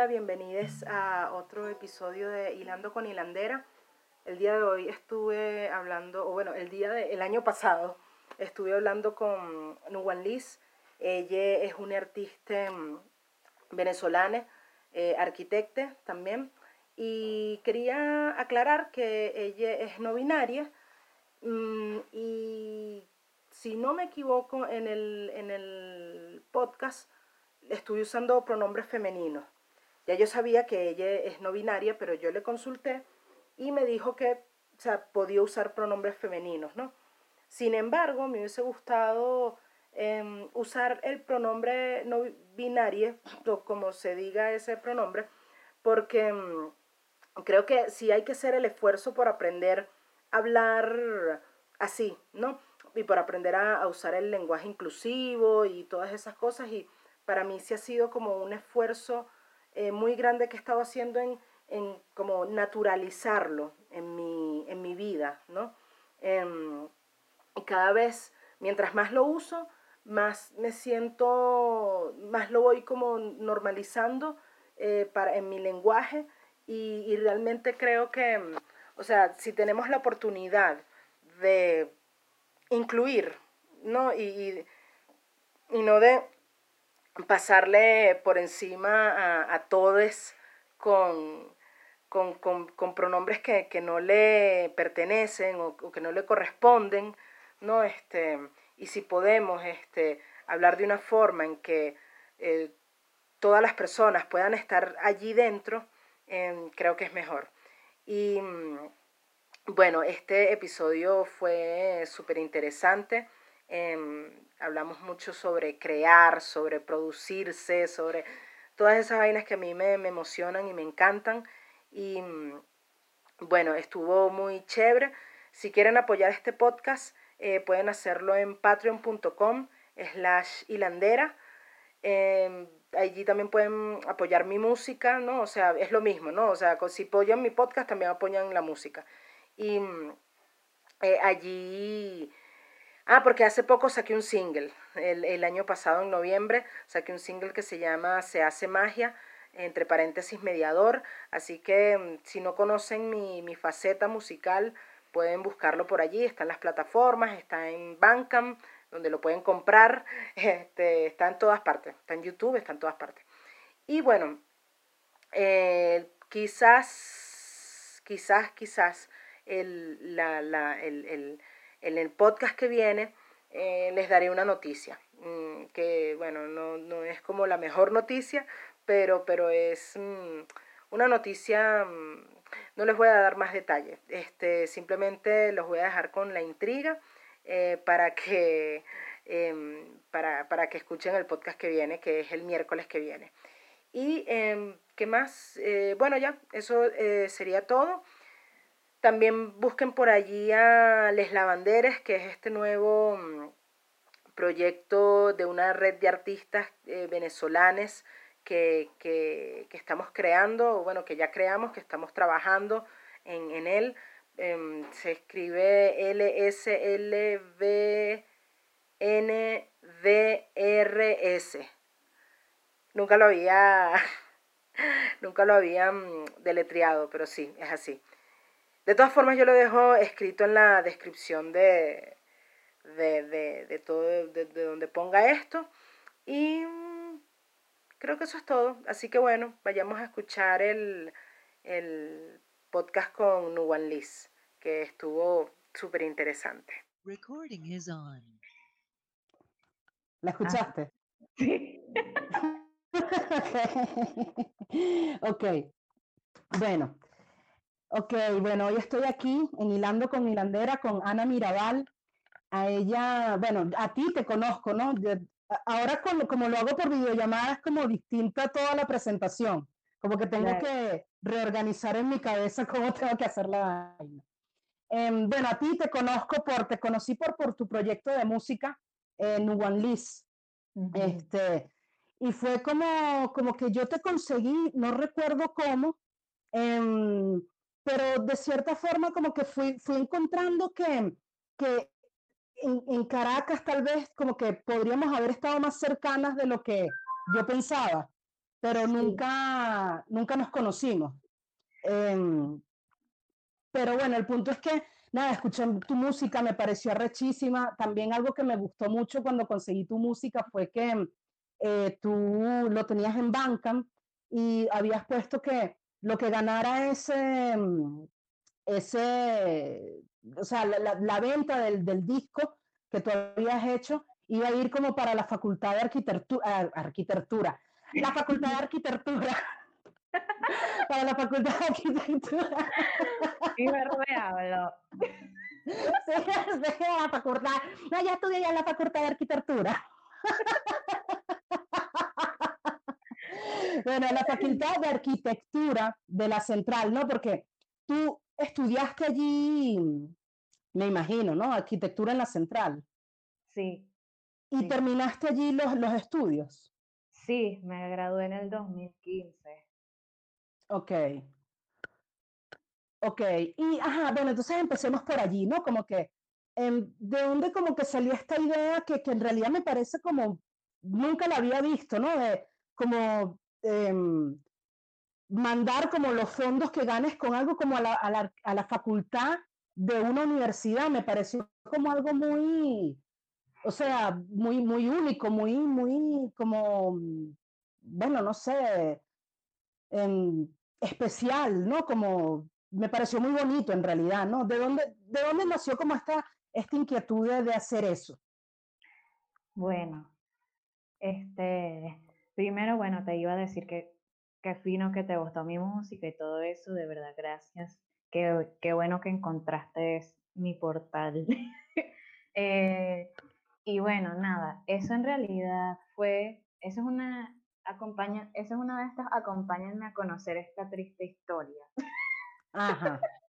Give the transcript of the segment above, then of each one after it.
Hola, bienvenidos a otro episodio de Hilando con Hilandera. El día de hoy estuve hablando, o bueno, el día del año pasado estuve hablando con Nuwan Liz. Ella es una artista mm, venezolana, eh, arquitecta también. Y quería aclarar que ella es no binaria mm, y si no me equivoco en el, en el podcast estuve usando pronombres femeninos. Ya yo sabía que ella es no binaria, pero yo le consulté y me dijo que podía usar pronombres femeninos, ¿no? Sin embargo, me hubiese gustado em, usar el pronombre no binario, o como se diga ese pronombre, porque em, creo que sí hay que hacer el esfuerzo por aprender a hablar así, ¿no? Y por aprender a, a usar el lenguaje inclusivo y todas esas cosas. Y para mí sí ha sido como un esfuerzo eh, muy grande que he estado haciendo en, en como naturalizarlo en mi, en mi vida, ¿no? Em, y cada vez, mientras más lo uso, más me siento, más lo voy como normalizando eh, para, en mi lenguaje y, realmente creo que, o sea, si tenemos la oportunidad de incluir, ¿no? Y, y no de pasarle por encima a, todos con, con, pronombres que, que, no le pertenecen o, que no le corresponden, ¿no? Este, y si podemos este, hablar de una forma en que eh, todas las personas puedan estar allí dentro, em, creo que es mejor. Y mm, bueno, este episodio fue súper interesante. Em, hablamos mucho sobre crear, sobre producirse, sobre todas esas vainas que a mí me, emocionan y me encantan. Y mm, bueno, estuvo muy chévere. Si quieren apoyar este podcast, eh, pueden hacerlo en patreon.com slash hilandera. Em, allí también pueden apoyar mi música, ¿no? O sea, es lo mismo, ¿no? O sea, si apoyan mi podcast, también apoyan la música. Y mm, eh, allí Ah, porque hace poco saqué un single, el, el, año pasado en noviembre, saqué un single que se llama Se hace magia, entre paréntesis mediador, así que mm, si no conocen mi, mi faceta musical, pueden buscarlo por allí, está en las plataformas, está en Bandcamp, donde lo pueden comprar, este, está en todas partes, está en YouTube, está en todas partes. Y bueno, eh, quizás, quizás, quizás el, la, la, el, el en el podcast que viene eh, les daré una noticia, mm, que bueno, no, no, es como la mejor noticia, pero, pero es mm, una noticia, mm, no les voy a dar más detalles, este, simplemente los voy a dejar con la intriga eh, para, que, em, para, para que escuchen el podcast que viene, que es el miércoles que viene. Y em, qué más, eh, bueno ya, eso sería todo. También busquen por allí a Les Lavanderes, que es este nuevo mm, proyecto de una red de artistas eh, venezolanes que, que, estamos creando, bueno, que ya creamos, que estamos trabajando en, en él. Em, se escribe L-S-L-V-N-D-R-S. Nunca lo había, nunca lo había mm, deletreado, pero sí, es así. De todas formas, yo lo dejo escrito en la descripción de, de, todo, de, donde ponga esto. Y mm, creo que eso es todo. Así que bueno, vayamos a escuchar el, el podcast con Nuwan Liz, que estuvo súper interesante. Recording is on. ¿La escuchaste? Sí. ok. Bueno, Ok, bueno, hoy estoy aquí en Hilando con Hilandera con Ana Mirabal. A ella, bueno, a ti te conozco, ¿no? ahora como, como lo hago por videollamada es como distinta toda la presentación. Como que tengo que reorganizar en mi cabeza cómo tengo que hacer la vaina. Em, bueno, a ti te conozco por, te conocí por, por tu proyecto de música en One Liz. este, y fue como, como que yo te conseguí, no recuerdo cómo, eh, pero de cierta forma como que fui, fui encontrando que, que en, en, Caracas tal vez como que podríamos haber estado más cercanas de lo que yo pensaba. pero nunca, nunca nos conocimos. Em, pero bueno, el punto es que, nada, escuché tu música, me pareció arrechísima. También algo que me gustó mucho cuando conseguí tu música fue que eh, tú lo tenías en Bandcamp y habías puesto que lo que ganara ese, mm, ese o sea, la, venta del, del, disco que tú habías hecho iba a ir como para la Facultad de Arquitectura, arquitectura la Facultad de Arquitectura. para la Facultad de Arquitectura. Y me hablo. Sí, la facultad. No, ya estudié ya en la Facultad de Arquitectura. bueno, la Facultad de Arquitectura de la Central, ¿no? Porque tú estudiaste allí, me imagino, ¿no? Arquitectura en la Central. Sí. ¿Y terminaste allí los, los estudios? Sí, me gradué en el 2015. Ok. Ok, y ajá, bueno, entonces empecemos por allí, ¿no? Como que, em, ¿de dónde como que salió esta idea que, que en realidad me parece como, nunca la había visto, ¿no? De como em, mandar como los fondos que ganes con algo como a la, a la, a la facultad de una universidad, me pareció como algo muy, o sea, muy, muy único, muy, muy como, bueno, no sé, em, especial, ¿no? Como, me pareció muy bonito en realidad, ¿no? ¿De dónde, de dónde nació como esta, esta inquietud de, hacer eso? Bueno, este, primero, bueno, te iba a decir que qué fino que te gustó mi música y todo eso, de verdad, gracias. Qué, qué bueno que encontraste mi portal. eh, y bueno, nada, eso en realidad fue, eso es una, acompaña, eso es una de estas, acompáñenme a conocer esta triste historia. Ajá.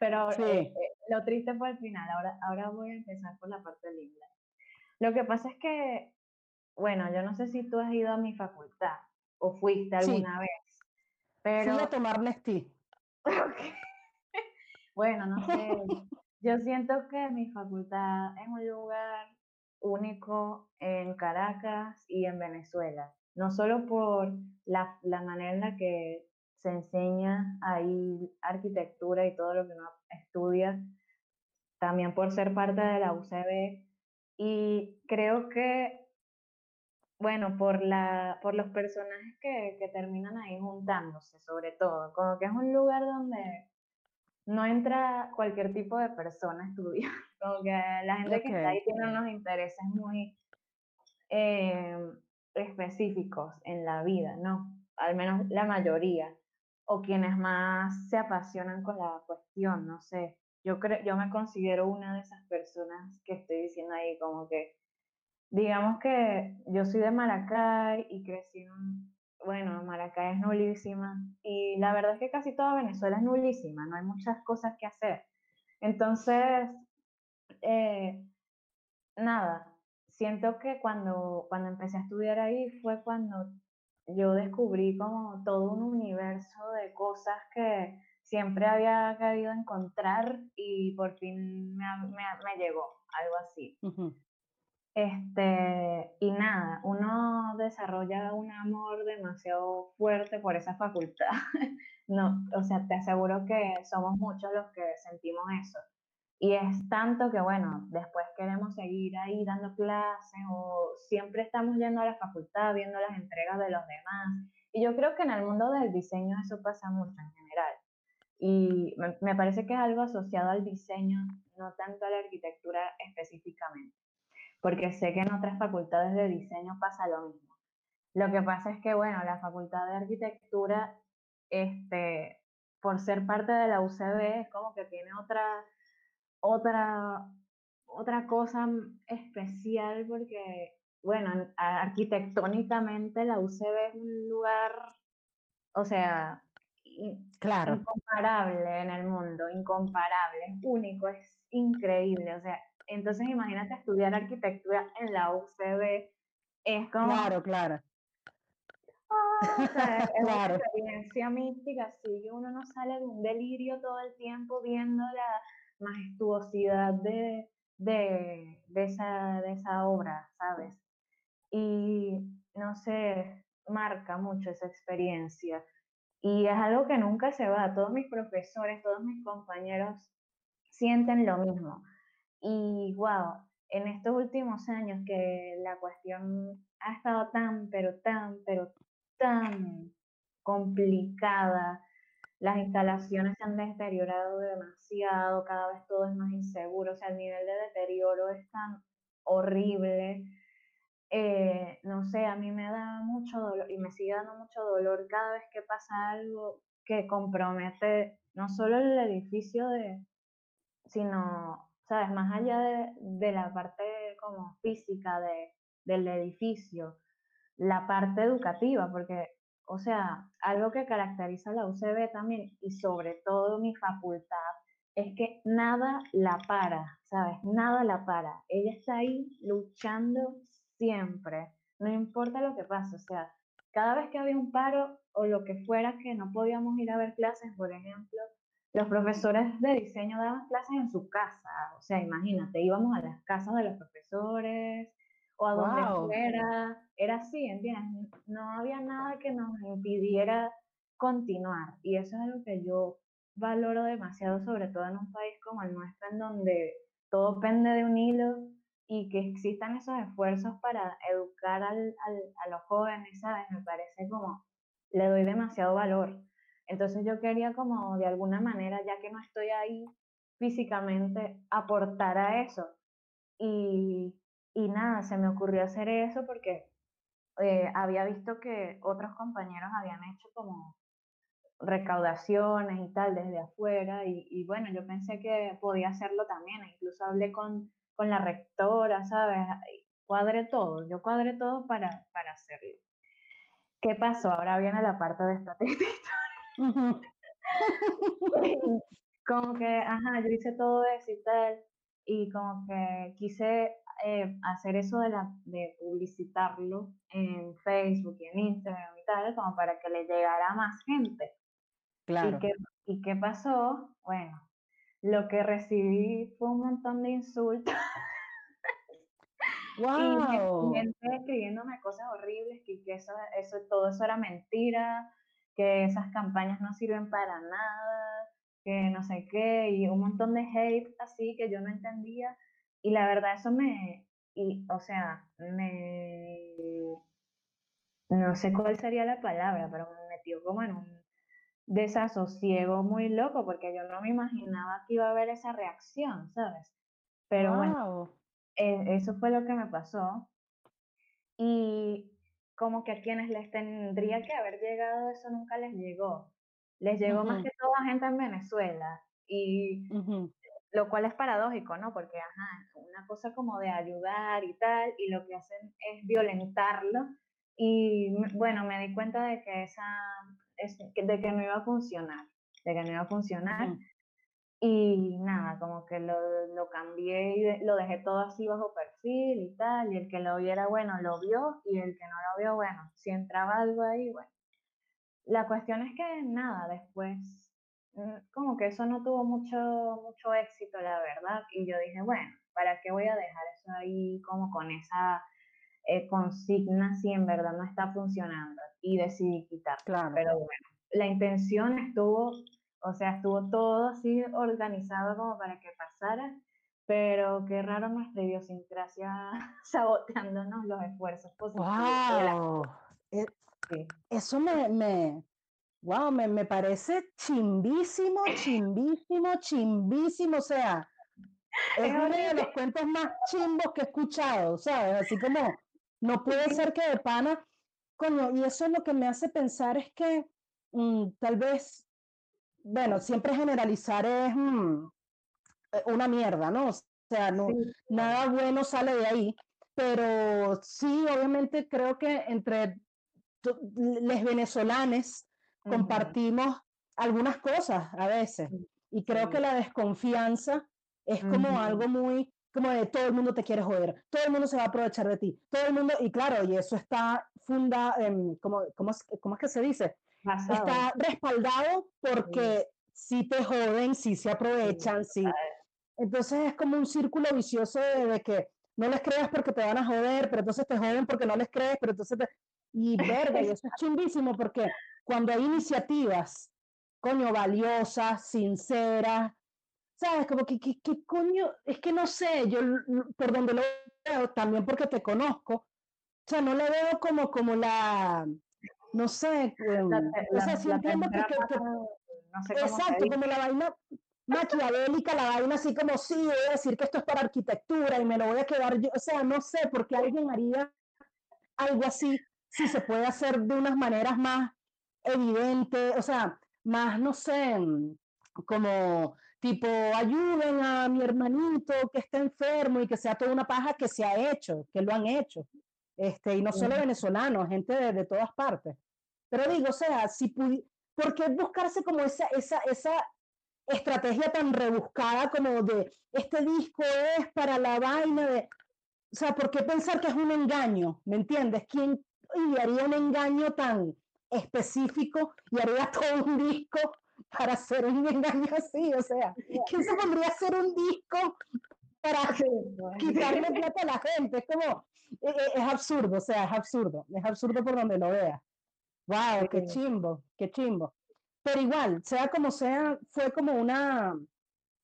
Pero eh, eh, lo triste fue el final, ahora, ahora voy a empezar por la parte linda. Lo que pasa es que, bueno, yo no sé si tú has ido a mi facultad o fuiste alguna vez, pero... Fui a tomar Nestí. bueno, no sé, yo siento que mi facultad es un lugar único en Caracas y en Venezuela, no solo por la, la manera en la que se enseña ahí arquitectura y todo lo que uno estudia, también por ser parte de la UCB. Y creo que, bueno, por, la, por los personajes que, que terminan ahí juntándose, sobre todo, como que es un lugar donde no entra cualquier tipo de persona a estudiar. Como que la gente que está ahí tiene unos intereses muy eh, específicos en la vida, ¿no? Al menos la mayoría. O quienes más se apasionan con la cuestión, no sé. Yo, creo, yo me considero una de esas personas que estoy diciendo ahí, como que, digamos que yo soy de Maracay y crecí en bueno, Maracay es nulísima y la verdad es que casi toda Venezuela es nulísima, no hay muchas cosas que hacer. Entonces, eh, nada, siento que cuando, cuando empecé a estudiar ahí fue cuando yo descubrí como todo un universo de cosas que siempre había querido encontrar y por fin me, me, llegó, algo así. Este, y nada, uno desarrolla un amor demasiado fuerte por esa facultad. no, o sea, te aseguro que somos muchos los que sentimos eso. Y es tanto que, bueno, después queremos seguir ahí dando clases o siempre estamos yendo a la facultad, viendo las entregas de los demás. Y yo creo que en el mundo del diseño eso pasa mucho en general. Y me, parece que es algo asociado al diseño, no tanto a la arquitectura específicamente porque sé que en otras facultades de diseño pasa lo mismo. Lo que pasa es que, bueno, la facultad de arquitectura, este, por ser parte de la UCB, es como que tiene otra, otra, otra cosa especial porque, bueno, arquitectónicamente la UCB es un lugar, o sea, claro. incomparable en el mundo, incomparable, es único, es increíble, o sea, entonces, imagínate estudiar arquitectura en la UCB. Es como. Claro, claro. Ah, es una experiencia mística, así que uno no sale de un delirio todo el tiempo viendo la majestuosidad de, de, esa, de esa obra, ¿sabes? Y no sé, marca mucho esa experiencia. Y es algo que nunca se va. Todos mis profesores, todos mis compañeros sienten lo mismo. Y wow, en estos últimos años que la cuestión ha estado tan, pero tan, pero tan complicada, las instalaciones se han deteriorado demasiado, cada vez todo es más inseguro, o sea, el nivel de deterioro es tan horrible. Eh, no sé, a mí me da mucho dolor y me sigue dando mucho dolor cada vez que pasa algo que compromete no solo el edificio de, sino, sabes, más allá de, la parte como física de, del edificio, la parte educativa, porque o sea, algo que caracteriza a la UCB también y sobre todo mi facultad es que nada la para, ¿sabes? Nada la para. Ella está ahí luchando siempre, no importa lo que pase, o sea, cada vez que había un paro o lo que fuera que no podíamos ir a ver clases, por ejemplo, los profesores de diseño daban clases en su casa, o sea, imagínate, íbamos a las casas de los profesores, o a donde fuera, era así, ¿entiendes? No había nada que nos impidiera continuar y eso es algo que yo valoro demasiado, sobre todo en un país como el nuestro, en donde todo pende de un hilo y que existan esos esfuerzos para educar al, al, a los jóvenes, ¿sabes? Me parece como, le doy demasiado valor. Entonces yo quería como de alguna manera, ya que no estoy ahí físicamente, aportar a eso. Y y nada, se me ocurrió hacer eso porque eh, había visto que otros compañeros habían hecho como recaudaciones y tal desde afuera y, bueno, yo pensé que podía hacerlo también, e incluso hablé con, con la rectora, ¿sabes? Cuadré todo, yo cuadré todo para, para hacerlo. ¿Qué pasó? Ahora viene la parte de esta como que, ajá, yo hice todo eso y tal, y como que quise eh, hacer eso de, la, de publicitarlo en Facebook y en Instagram y tal, como para que le llegara a más gente. Claro. ¿Y qué, ¿Y qué pasó? Bueno, lo que recibí fue un montón de insultos. Wow. Y gente escribiéndome cosas horribles, que, que eso, eso, todo eso era mentira, que esas campañas no sirven para nada, que no sé qué, y un montón de hate así que yo no entendía. Y la verdad eso me, y, o sea, me, no sé cuál sería la palabra, pero me metió como en un desasosiego muy loco, porque yo no me imaginaba que iba a haber esa reacción, ¿sabes? Pero bueno, e, eso fue lo que me pasó. Y como que a quienes les tendría que haber llegado eso nunca les llegó. Les llegó más que toda gente en Venezuela. Y lo cual es paradójico, ¿no? Porque, ajá, una cosa como de ayudar y tal, y lo que hacen es violentarlo. Y bueno, me di cuenta de que esa, de que no iba a funcionar, de que no iba a funcionar. Y nada, como que lo, lo cambié y lo dejé todo así bajo perfil y tal, y el que lo viera, bueno, lo vio, y el que no lo vio, bueno, si entraba algo ahí, bueno. La cuestión es que nada, después Mm, como que eso no tuvo mucho, mucho éxito, la verdad. Y yo dije, bueno, ¿para qué voy a dejar eso ahí como con esa eh, consigna si en verdad no está funcionando? Y decidí quitar. Claro. Pero bueno, la intención estuvo, o sea, estuvo todo así organizado como para que pasara, pero qué raro nuestra idiosincrasia saboteándonos los esfuerzos positivos. ¡Wow! E eso me, me, Wow, me, parece chimbísimo, chimbísimo, chimbísimo. O sea, es uno de los cuentos más chimbos que he escuchado, ¿sabes? Así como, no puede ser que de pana, coño, y eso es lo que me hace pensar es que mm, tal vez, bueno, siempre generalizar es mm, eh, una mierda, ¿no? O sea, no, nada bueno sale de ahí, pero sí, obviamente creo que entre los venezolanos compartimos algunas cosas a veces. Y creo que la desconfianza es como algo muy, como de todo el mundo te quiere joder, todo el mundo se va a aprovechar de ti, todo el mundo, y claro, y eso está funda, en, como, ¿cómo, es, ¿cómo es que se dice? Está respaldado porque si te joden, si se aprovechan, si... Entonces es como un círculo vicioso de, que no les creas porque te van a joder, pero entonces te joden porque no les crees, pero entonces Y verga, y eso es chimbísimo porque cuando hay iniciativas, coño, valiosas, sinceras, ¿sabes? Como que, ¿qué coño, es que no sé, yo por donde lo veo, también porque te conozco, o sea, no le veo como, como la, no sé, em, o sea, sí entiendo que, exacto, como la vaina maquiavélica, la vaina así como, sí, voy a decir que esto es para arquitectura y me lo voy a quedar yo, o sea, no sé, porque alguien haría algo así, si se puede hacer de unas maneras más evidentes, o sea, más, no sé, como tipo, ayuden a mi hermanito que está enfermo y que sea toda una paja que se ha hecho, que lo han hecho. Este, y no solo venezolanos, gente de, de, todas partes. Pero digo, o sea, si ¿por qué buscarse como esa, esa, esa estrategia tan rebuscada como de este disco es para la vaina de, o sea, ¿por qué pensar que es un engaño? ¿Me entiendes? ¿Quién haría un engaño tan específico y haría todo un disco para hacer un engaño así? O sea, ¿quién se pondría a hacer un disco para quitarle plata a la gente? Es como, es, absurdo, o sea, es absurdo, es absurdo por donde lo veas. Wow, qué chimbo, qué chimbo. Pero igual, sea como sea, fue como una,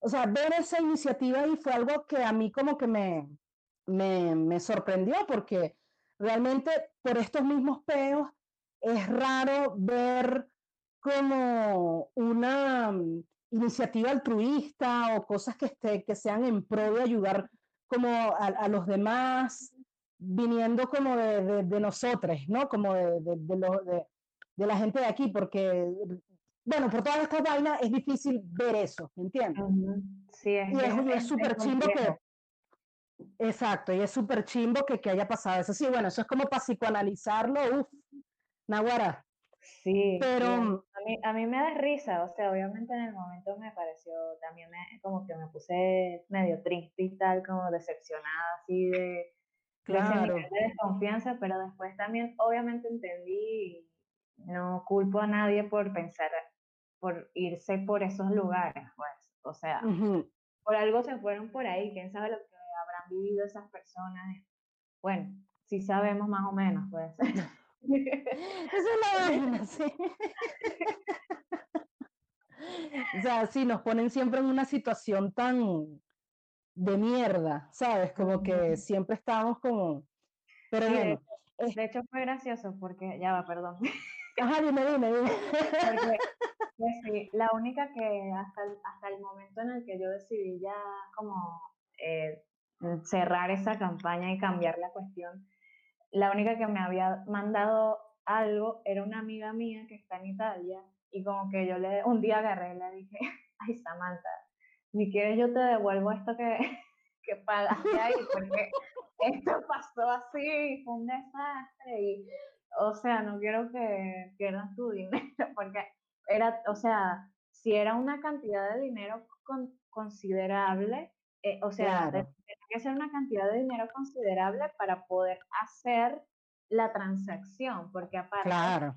o sea, ver esa iniciativa y fue algo que a mí como que me, me, me sorprendió porque realmente por estos mismos peos es raro ver como una mm, iniciativa altruista o cosas que, esté, que sean en pro de ayudar como a, los demás, viniendo como de, de, nosotros, ¿no? Como de, de, de, la gente de aquí, porque bueno, por todas estas vainas es difícil ver eso, ¿me entiendes? Sí, es, y es súper chimbo que... Exacto, y es súper chimbo que, que haya pasado eso. Sí, bueno, eso es como para psicoanalizarlo, uff, Nahuara. Sí, pero a, mí, a mí me da risa, o sea, obviamente en el momento me pareció, también como que me puse medio triste y tal, como decepcionada, así de, claro. de desconfianza, pero después también obviamente entendí, no culpo a nadie por pensar por irse por esos lugares, pues, o sea, por algo se fueron por ahí, quién sabe lo que habrán vivido esas personas. Bueno, sí sabemos más o menos, pues. Esa es la vaina, sí. o sea, sí, nos ponen siempre en una situación tan de mierda, ¿sabes? Como que siempre estamos como... Pero bueno. De hecho, fue gracioso porque, ya va, perdón. Ajá, dime, dime, dime. Pues sí, la única que hasta el, hasta el momento en el que yo decidí ya como eh, cerrar esa campaña y cambiar la cuestión, la única que me había mandado algo era una amiga mía que está en Italia y como que yo le un día agarré y le dije, ay Samantha, si quieres yo te devuelvo esto que, que pagaste ahí porque esto pasó así, fue un desastre y o sea, no quiero que pierdas tu dinero porque era, o sea, si era una cantidad de dinero considerable, eh, o sea, tenía que ser una cantidad de dinero considerable para poder hacer la transacción, porque aparte, claro.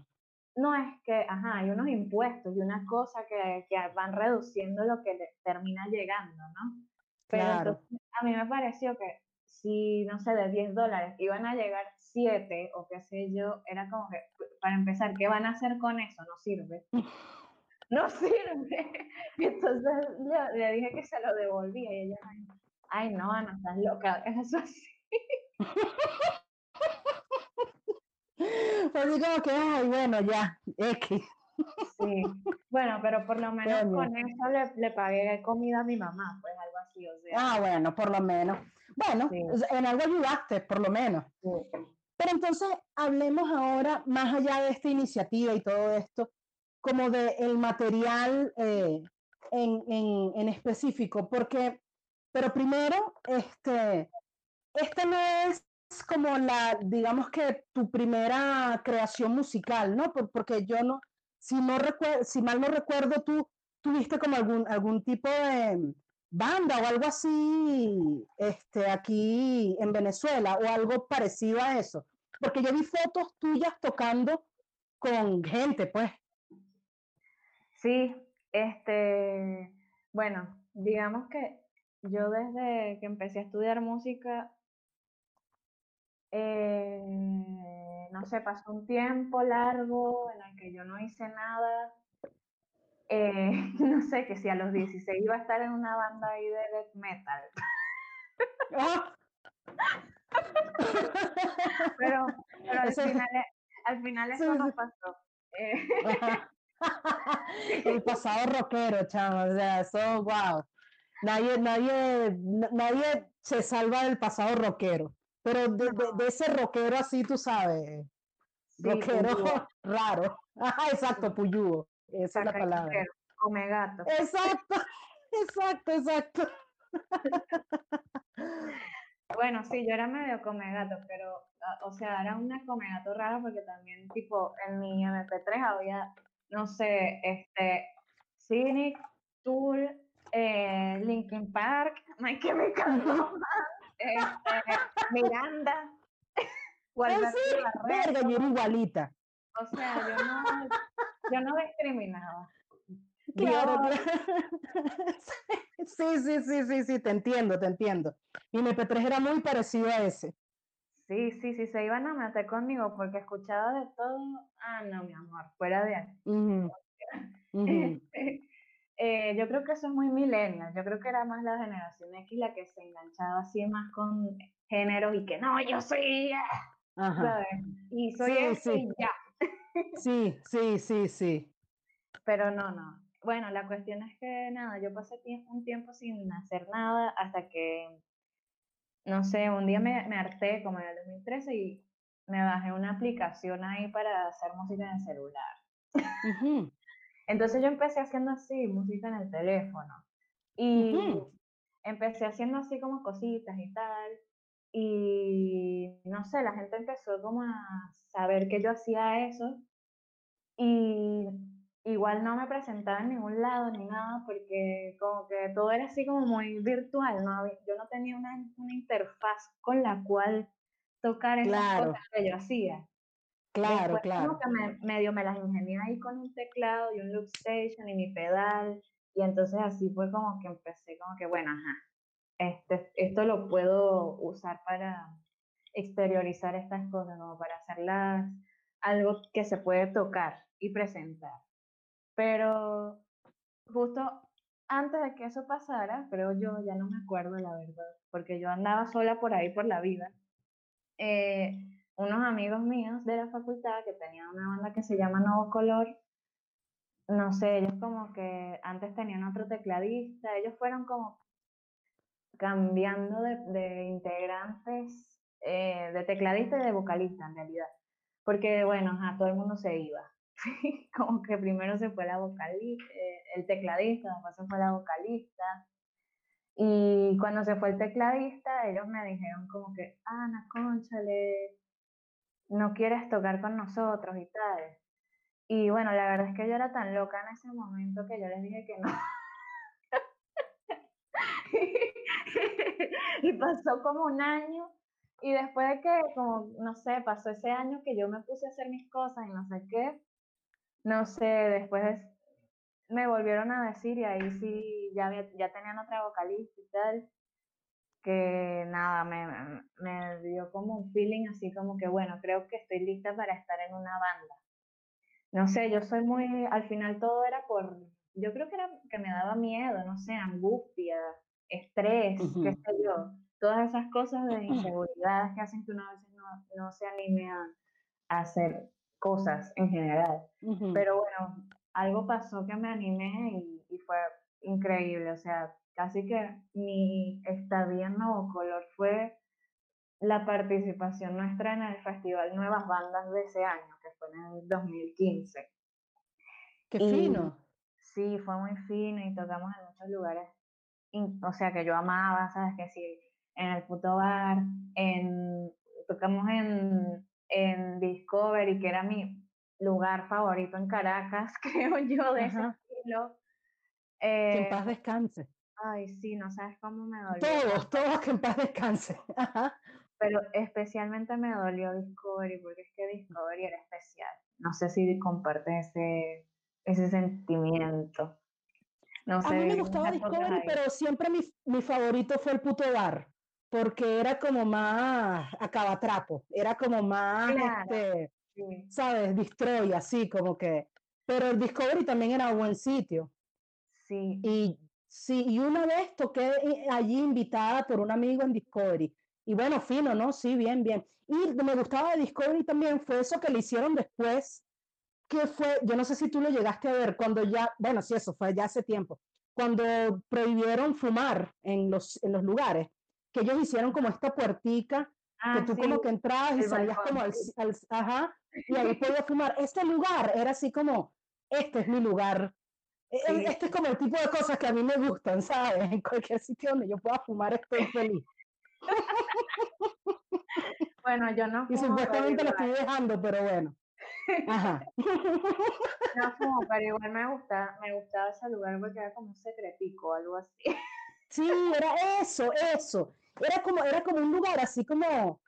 No es que, ajá, hay unos impuestos y una cosa que, que van reduciendo lo que termina llegando, ¿no? Pero entonces, a mí me pareció que si, no sé, de 10 dólares iban a llegar 7 o qué sé yo, era como que, para empezar, ¿qué van a hacer con eso? No sirve. No sirve. Y entonces le, dije que se lo devolvía y ella, ay, no, Ana, estás loca, es eso así. Pues como que, ay, bueno, ya, X. Sí, bueno, pero por lo menos con eso le, le, pagué comida a mi mamá, pues algo así, o sea. Ah, bueno, por lo menos. Bueno, en algo ayudaste, por lo menos. Pero entonces hablemos ahora, más allá de esta iniciativa y todo esto, como de el material eh, en, en, en, específico, porque, pero primero, este, este no es como la, digamos que tu primera creación musical, ¿no? porque yo no, si no mal no recuerdo, tú tuviste como algún, algún tipo de banda o algo así este, aquí en Venezuela o algo parecido a eso. Porque yo vi fotos tuyas tocando con gente, pues. Sí, este, bueno, digamos que yo desde que empecé a estudiar música, eh, no sé, pasó un tiempo largo en el que yo no hice nada. Eh, no sé, que si a los 16 iba a estar en una banda ahí de death metal. Pero, pero al, final, al final eso no pasó. Eh. El pasado rockero, chamo, o sea, eso, wow. Nadie, nadie, na- nadie se salva del pasado rockero, pero de, de- de ese rockero así, tú sabes, sí, rockero raro. Ajá, exacto, puyúo, esa es la palabra. come gato. Exacto, exacto, exacto. Bueno, sí, yo era medio come gato, pero, ah, o sea, era una come gato rara porque también, tipo, en mi MP3 había, no sé, este, Cynic, Tool, eh, Linkin Park, My Chemical Romance, este, Miranda, sí, verga, yo era igualita. o sea, yo no, yo no discriminaba. Claro. Sí, sí, sí, sí, sí, te entiendo, te entiendo. Mi MP3 era muy parecido a ese. Sí, sí, sí, se iban a meter conmigo porque escuchaba de todo. Ah, no, mi amor, fuera de ahí. Ujú, ujú. Eh, yo creo que eso es muy millennial. Yo creo que era más la generación X la que se enganchaba así más con géneros y que no, yo soy, ah", Ajá. ¿sabes? Y soy Sí, sí. y ya. Sí, sí, sí, sí. Pero no, no. Bueno, la cuestión es que nada, yo pasé un tiempo sin hacer nada hasta que, no sé, un día me, me harté como en el 2013 y me bajé una aplicación ahí para hacer música en el celular. Ujú, Entonces yo empecé haciendo así, música en el teléfono. Y empecé haciendo así como cositas y tal. Y no sé, la gente empezó como a saber que yo hacía eso. Y igual no me presentaba en ningún lado ni nada, porque como que todo era así como muy virtual, ¿no? Yo no tenía una, una interfaz con la cual tocar esas Claro. cosas que yo hacía. Claro, Después claro. como que me, medio me las ingenié ahí con un teclado y un loop station y mi pedal. Y entonces así fue como que empecé como que, bueno, ajá, este, esto lo puedo usar para exteriorizar estas cosas, como para hacerlas algo que se puede tocar y presentar. Pero justo antes de que eso pasara, creo yo, ya no me acuerdo la verdad, porque yo andaba sola por ahí por la vida. eh, unos amigos míos de la facultad que tenían una banda que se llama Nuevo Color, no sé, ellos como que antes tenían otro tecladista, ellos fueron como cambiando de, integrantes, eh, de tecladista y de vocalista en realidad, porque bueno, ajá, todo el mundo se iba. como que primero se fue la vocalista, el tecladista, después se fue la vocalista, y cuando se fue el tecladista, ellos me dijeron como que, Ana, conchale, no quieres tocar con nosotros y tal. Y bueno, la verdad es que yo era tan loca en ese momento que yo les dije que no. y pasó como un año y después de que, como, no sé, pasó ese año que yo me puse a hacer mis cosas y no sé qué, no sé, después me volvieron a decir y ahí sí, ya, ya tenían otra vocalista y tal, que nada, me, me- dio como un feeling así como que, bueno, creo que estoy lista para estar en una banda. No sé, yo soy muy, al final todo era por, yo creo que era que me daba miedo, no sé, angustia, estrés, qué Ujú. sé yo, todas esas cosas de inseguridad que hacen que uno a veces no, no se anime a, a hacer cosas en general. Pero bueno, algo pasó que me animé y, y fue increíble. O sea, casi que mi estadía en Nuevo Color fue la participación nuestra en el Festival Nuevas Bandas de ese año, que fue en el 2015. Qué y- fino. Sí, fue muy fino y tocamos en muchos lugares. o sea, que yo amaba, ¿sabes? Que sí, en el puto bar, en, tocamos en, en Discovery, que era mi lugar favorito en Caracas, creo yo, de ese Ajá. Que en Eh, paz descanse. ay, sí, no sabes cómo me dolió. Todos, todos que en paz descanse. Ajá. Pero especialmente me dolió Discovery, porque es que Discovery era especial. No sé si compartes ese, ese sentimiento. No A mí me gustaba Discovery, pero siempre mi, mi favorito fue el puto bar. porque era como más acabatrapo, era como más, Claro. este, Sí, ¿sabes? Destroy, así como que. Pero el Discovery también era buen sitio. Sí. Y sí, y una vez toqué eh, allí invitada por un amigo en Discovery. Y bueno, fino, ¿no? Sí, bien, bien. Y me gustaba de Discovery también fue eso que le hicieron después, que fue, yo no sé si tú lo llegaste a ver, cuando ya, bueno, sí, eso fue ya hace tiempo, cuando prohibieron fumar en los, en los lugares, que ellos hicieron como esta puertica, que Ah, tú sí, como que entrabas y el salías balcón, como al, al- ajá, y ahí podías fumar. Este lugar era así como, este es mi lugar. E- e- Sí. Este es como el tipo de cosas que a mí me gustan, ¿sabes? En cualquier sitio donde yo pueda fumar estoy feliz. Bueno, yo no Y fumo, pero supuestamente lo estoy dejando, pero bueno. Ajá. no fumo, pero igual me gusta, me gustaba ese lugar porque era como un secretico o algo así. Sí, era eso, eso. Era como, era como un lugar así como,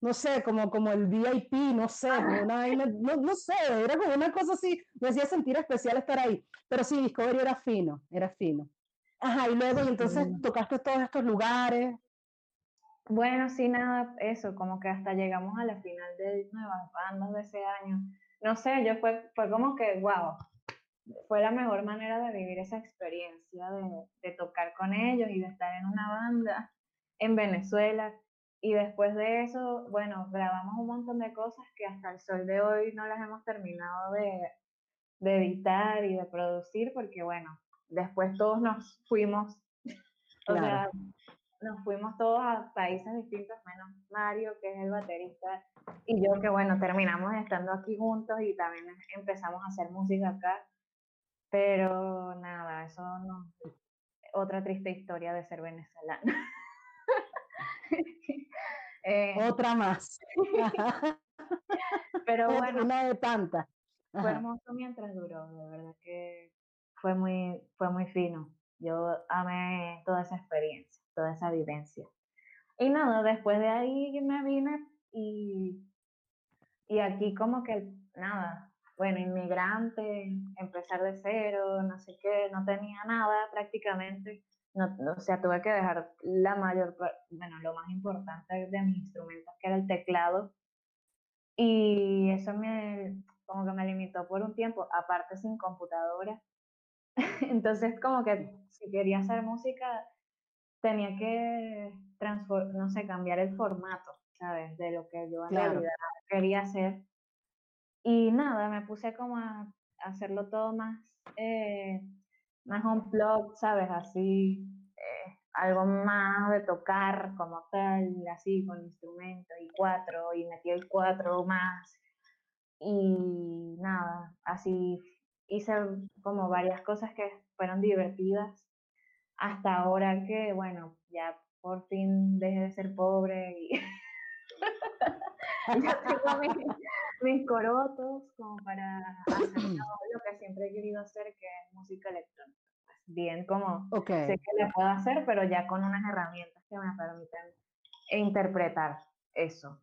no sé, como, como el VIP, no sé, una no, no sé, era como una cosa así, me hacía sentir especial estar ahí. Pero sí, Discovery era fino, era fino. Ajá, y luego, y entonces tocaste todos estos lugares. Bueno, sí, nada, eso, como que hasta llegamos a la final de nuevas bandas de ese año. No sé, yo fue, fue como que, wow, fue la mejor manera de vivir esa experiencia de, de tocar con ellos y de estar en una banda en Venezuela. Y después de eso, bueno, grabamos un montón de cosas que hasta el sol de hoy no las hemos terminado de, de editar y de producir, porque bueno, después todos nos fuimos, o Claro. sea, nos fuimos todos a países distintos, menos Mario, que es el baterista, y yo, que bueno, terminamos estando aquí juntos y también empezamos a hacer música acá. Pero nada, eso no. Otra triste historia de ser venezolana. Eh, Otra más. Pero bueno, Una de tantas. fue hermoso mientras duró, de verdad que fue muy, fue muy fino. Yo amé toda esa experiencia, toda esa vivencia. Y nada, después de ahí me vine y, y aquí como que nada, bueno, inmigrante, empezar de cero, no sé qué, no tenía nada prácticamente. No, o sea, tuve que dejar la mayor, bueno, lo más importante de mis instrumentos, que era el teclado. Y eso me, como que me limitó por un tiempo, aparte sin computadora. Entonces, como que si quería hacer música, tenía que no sé, cambiar el formato, ¿sabes? De lo que yo en Claro. realidad quería hacer. Y nada, me puse como a hacerlo todo más, eh, más unplugged, ¿sabes? Así, eh, algo más de tocar como tal, así, con instrumento y cuatro, y metí el cuatro más. Y nada, así hice como varias cosas que fueron divertidas hasta ahora que, bueno, ya por fin dejé de ser pobre y ya tengo mis, mis corotos como para hacer lo que siempre he querido hacer, que es música electrónica. Pues bien, como sé que lo puedo hacer, pero ya con unas herramientas que me permiten interpretar eso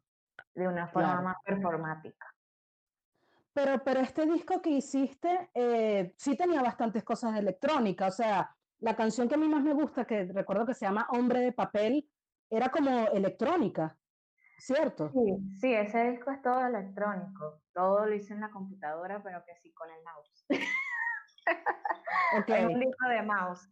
de una forma Claro. más performática. Pero, pero este disco que hiciste eh, sí tenía bastantes cosas de electrónica, o sea, la canción que a mí más me gusta, que recuerdo que se llama Hombre de Papel, era como electrónica, ¿cierto? Sí, sí, ese disco es todo electrónico. Todo lo hice en la computadora, pero que sí con el mouse. Ok, Es un disco de mouse.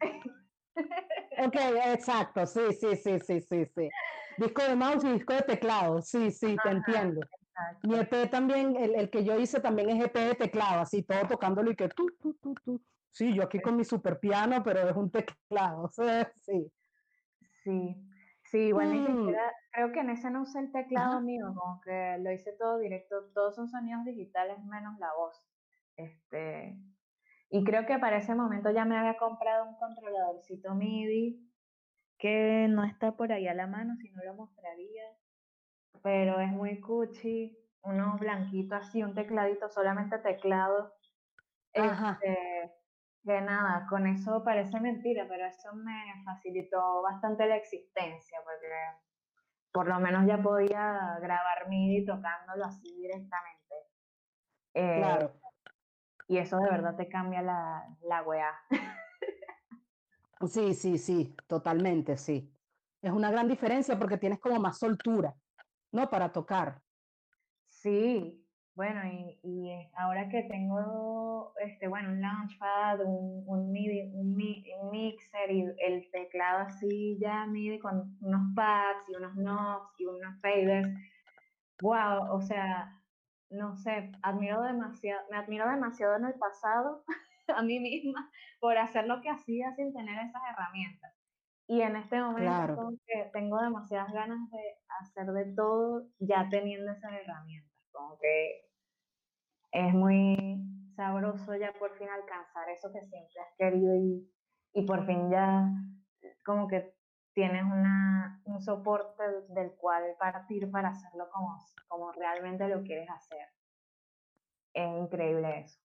ok, exacto, sí, sí, sí, sí, sí, sí. Disco de mouse y disco de teclado, sí, sí, te entiendo. exacto. Mi EP también, el, el que yo hice también es EP de teclado, así todo tocándolo y que tú, tú, tú, tú. Sí, yo aquí con mi super piano, pero es un teclado, sí. Sí, sí, igual ni Mm. creo que en ese no usé el teclado Ajá. mío, como que lo hice todo directo, todos son sonidos digitales menos la voz. Este, y creo que para ese momento ya me había comprado un controladorcito MIDI que no está por ahí a la mano, si no lo mostraría, pero es muy cuchi, uno blanquito así, un tecladito, solamente teclado. Ajá. Este, que nada, con eso parece mentira, pero eso me facilitó bastante la existencia, porque por lo menos ya podía grabar MIDI tocándolo así directamente. Eh, Claro. Y eso de verdad te cambia la, la weá. Sí, sí, sí, totalmente, sí. es una gran diferencia porque tienes como más soltura, ¿no? Para tocar. Sí, bueno, y, y ahora que tengo, este, bueno, un launchpad, un, un MIDI, un, mixer y el teclado así ya MIDI con unos pads y unos knobs y unos faders, wow, o sea, no sé, admiro demasiado, me admiro demasiado en el pasado a mí misma por hacer lo que hacía sin tener esas herramientas. Y en este momento que tengo demasiadas ganas de hacer de todo ya teniendo esas herramientas. Como que es muy sabroso ya por fin alcanzar eso que siempre has querido y, y por fin ya como que tienes una, un soporte del cual partir para hacerlo como, como realmente lo quieres hacer. Es increíble eso.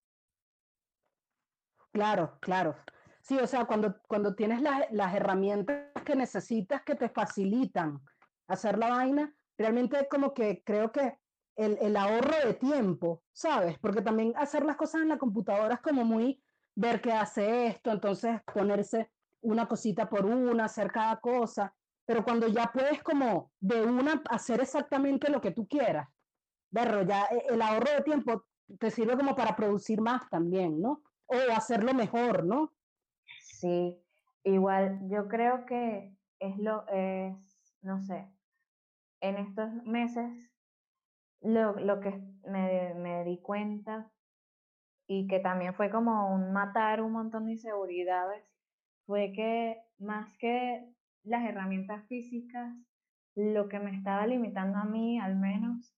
Claro, claro. Sí, o sea, cuando, cuando tienes las herramientas que necesitas que te facilitan hacer la vaina, realmente como que creo que el, el, ahorro de tiempo, ¿sabes? Porque también hacer las cosas en la computadora es como muy ver qué hace esto, entonces ponerse una cosita por una, hacer cada cosa, pero cuando ya puedes como de una hacer exactamente lo que tú quieras, verlo, ya e, el ahorro de tiempo te sirve como para producir más también, ¿no? O hacerlo mejor, ¿no? Sí, igual yo creo que es lo, es, no sé, en estos meses lo, lo que me, me di cuenta y que también fue como un matar un montón de inseguridades fue que más que las herramientas físicas, lo que me estaba limitando a mí al menos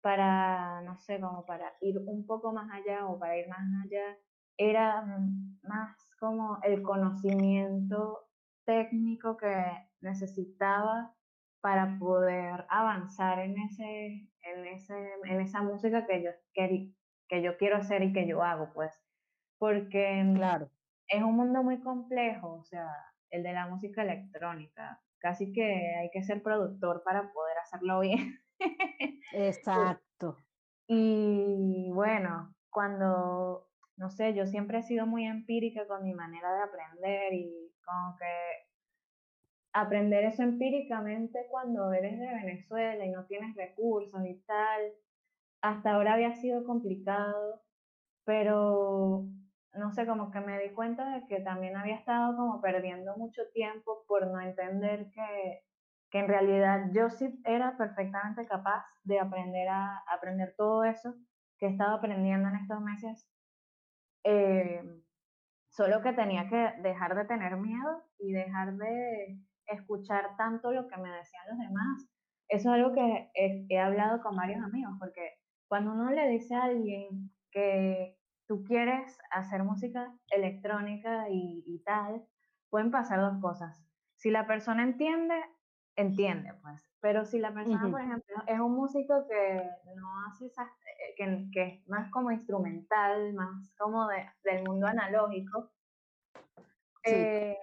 para, no sé, como para ir un poco más allá o para ir más allá, era más como el conocimiento técnico que necesitaba para poder avanzar en, ese, en, ese, en esa música que yo, que, que yo quiero hacer y que yo hago, pues. Porque claro es un mundo muy complejo, o sea, el de la música electrónica. Casi que hay que ser productor para poder hacerlo bien. Exacto. Y bueno, cuando, no sé, yo siempre he sido muy empírica con mi manera de aprender y como que aprender eso empíricamente cuando eres de Venezuela y no tienes recursos y tal, hasta ahora había sido complicado, pero no sé, como que me di cuenta de que también había estado como perdiendo mucho tiempo por no entender que, que en realidad yo sí era perfectamente capaz de aprender a aprender todo eso que he estado aprendiendo en estos meses. Eh, solo que tenía que dejar de tener miedo y dejar de escuchar tanto lo que me decían los demás. Eso es algo que he, he hablado con varios amigos, porque cuando uno le dice a alguien que, tú quieres hacer música electrónica y, tal, pueden pasar dos cosas. Si la persona entiende, entiende, pues. Pero si la persona, por ejemplo, es un músico que no hace eh, que, que, es más como instrumental, más como de, del mundo analógico, eh,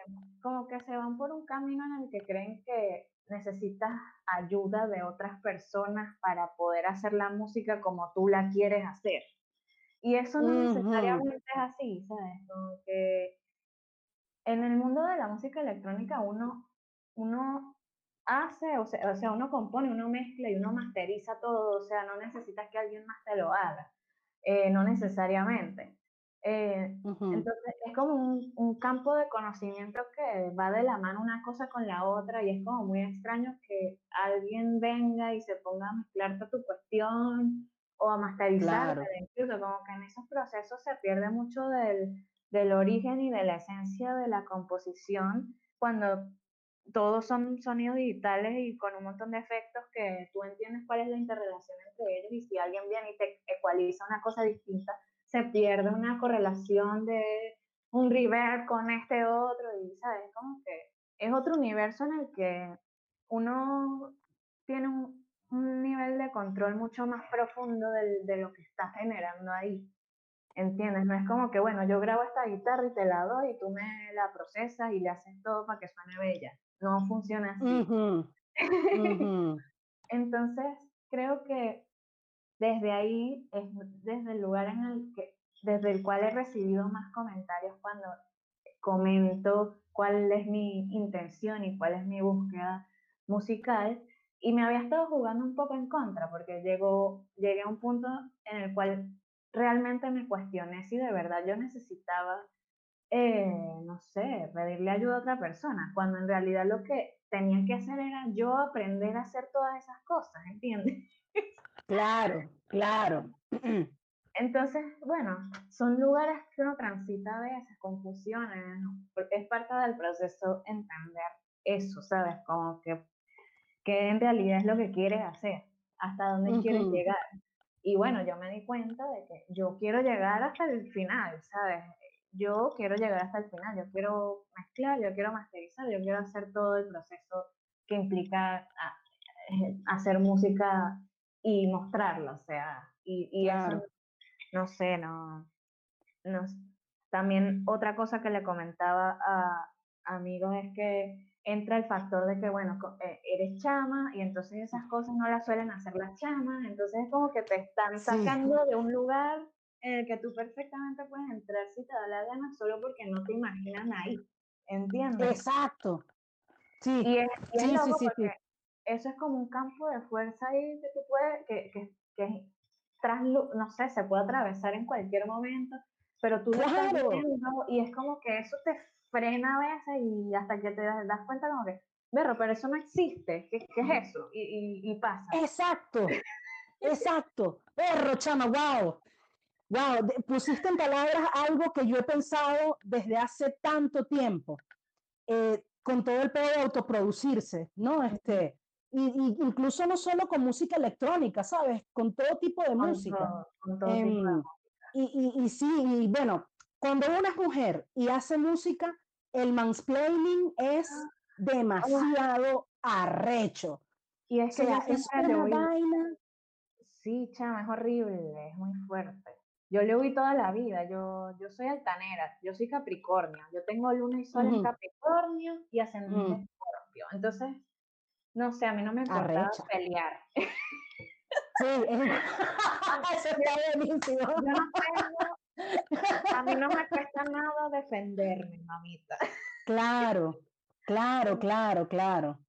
como que se van por un camino en el que creen que necesitas ayuda de otras personas para poder hacer la música como tú la quieres hacer. Y eso no necesariamente es así, ¿sabes? Como que en el mundo de la música electrónica uno, uno hace, o sea, o sea, uno compone, uno mezcla y uno masteriza todo, o sea, no necesitas que alguien más te lo haga, eh, no necesariamente. Eh, entonces es como un, un, campo de conocimiento que va de la mano una cosa con la otra y es como muy extraño que alguien venga y se ponga a mezclarte tu cuestión o a masterizar, incluso como que en esos procesos se pierde mucho del, del origen y de la esencia de la composición cuando todos son sonidos digitales y con un montón de efectos que tú entiendes cuál es la interrelación entre ellos y si alguien viene y te ecualiza una cosa distinta, se pierde una correlación de un reverb con este otro y, ¿sabes? Como que es otro universo en el que uno tiene un, un nivel de control mucho más profundo de lo que estás generando ahí. ¿Entiendes? No es como que, bueno, yo grabo esta guitarra y te la doy y tú me la procesas y le haces todo para que suene bella. No funciona así. Entonces, creo que desde ahí es desde el lugar en el que, desde el cual he recibido más comentarios cuando comento cuál es mi intención y cuál es mi búsqueda musical. Y me había estado jugando un poco en contra, porque llegó, llegué a un punto en el cual realmente me cuestioné si de verdad yo necesitaba, eh, no sé, pedirle ayuda a otra persona, cuando en realidad lo que tenía que hacer era yo aprender a hacer todas esas cosas, ¿entiendes? Claro, claro. Entonces, bueno, son lugares que uno transita a veces, confusiones, porque es parte del proceso entender eso, ¿sabes? Como que, que en realidad es lo que quieres hacer, hasta dónde quieres llegar. Y bueno, yo me di cuenta de que yo quiero llegar hasta el final, ¿sabes? Yo quiero llegar hasta el final, yo quiero mezclar, yo quiero masterizar, yo quiero hacer todo el proceso que implica ah, eh, hacer música y mostrarlo, o sea, y, y eso no sé, no, no. También otra cosa que le comentaba a amigos es que entra el factor de que, bueno, eh, eres chama y entonces esas cosas no las suelen hacer las chamas, entonces es como que te están sacando de un lugar en el que tú perfectamente puedes entrar si te da la gana solo porque no te imaginan ahí, ¿entiendes? Exacto. Sí, y es, sí, sí, sí, eso es como un campo de fuerza ahí que tú puedes, que, que, que no sé, se puede atravesar en cualquier momento, pero tú lo estás viendo y es como que eso te frena a veces y hasta que te das, cuenta como que, berro, pero eso no existe, ¿qué, qué es eso? Y, y, pasa. Exacto, exacto, perro, chama, wow. Wow, pusiste en palabras algo que yo he pensado desde hace tanto tiempo, eh, con todo el pedo de autoproducirse, ¿no? Este, y, incluso no solo con música electrónica, ¿sabes? Con todo tipo de música. Em, y, y, sí, y bueno, cuando una es mujer y hace música, el mansplaining es ah, demasiado arrecho. Y es que es una vaina. Sí, chama, es horrible, es muy fuerte. Yo le oí toda la vida, yo, yo soy altanera, yo soy Capricornio, yo tengo luna y sol en Capricornio y ascendente en Escorpio. Entonces, no sé, a mí no me importa pelear. Sí, eso está buenísimo. Yo no tengo, a mí no me cuesta nada defenderme, mamita. Claro, claro, claro, claro.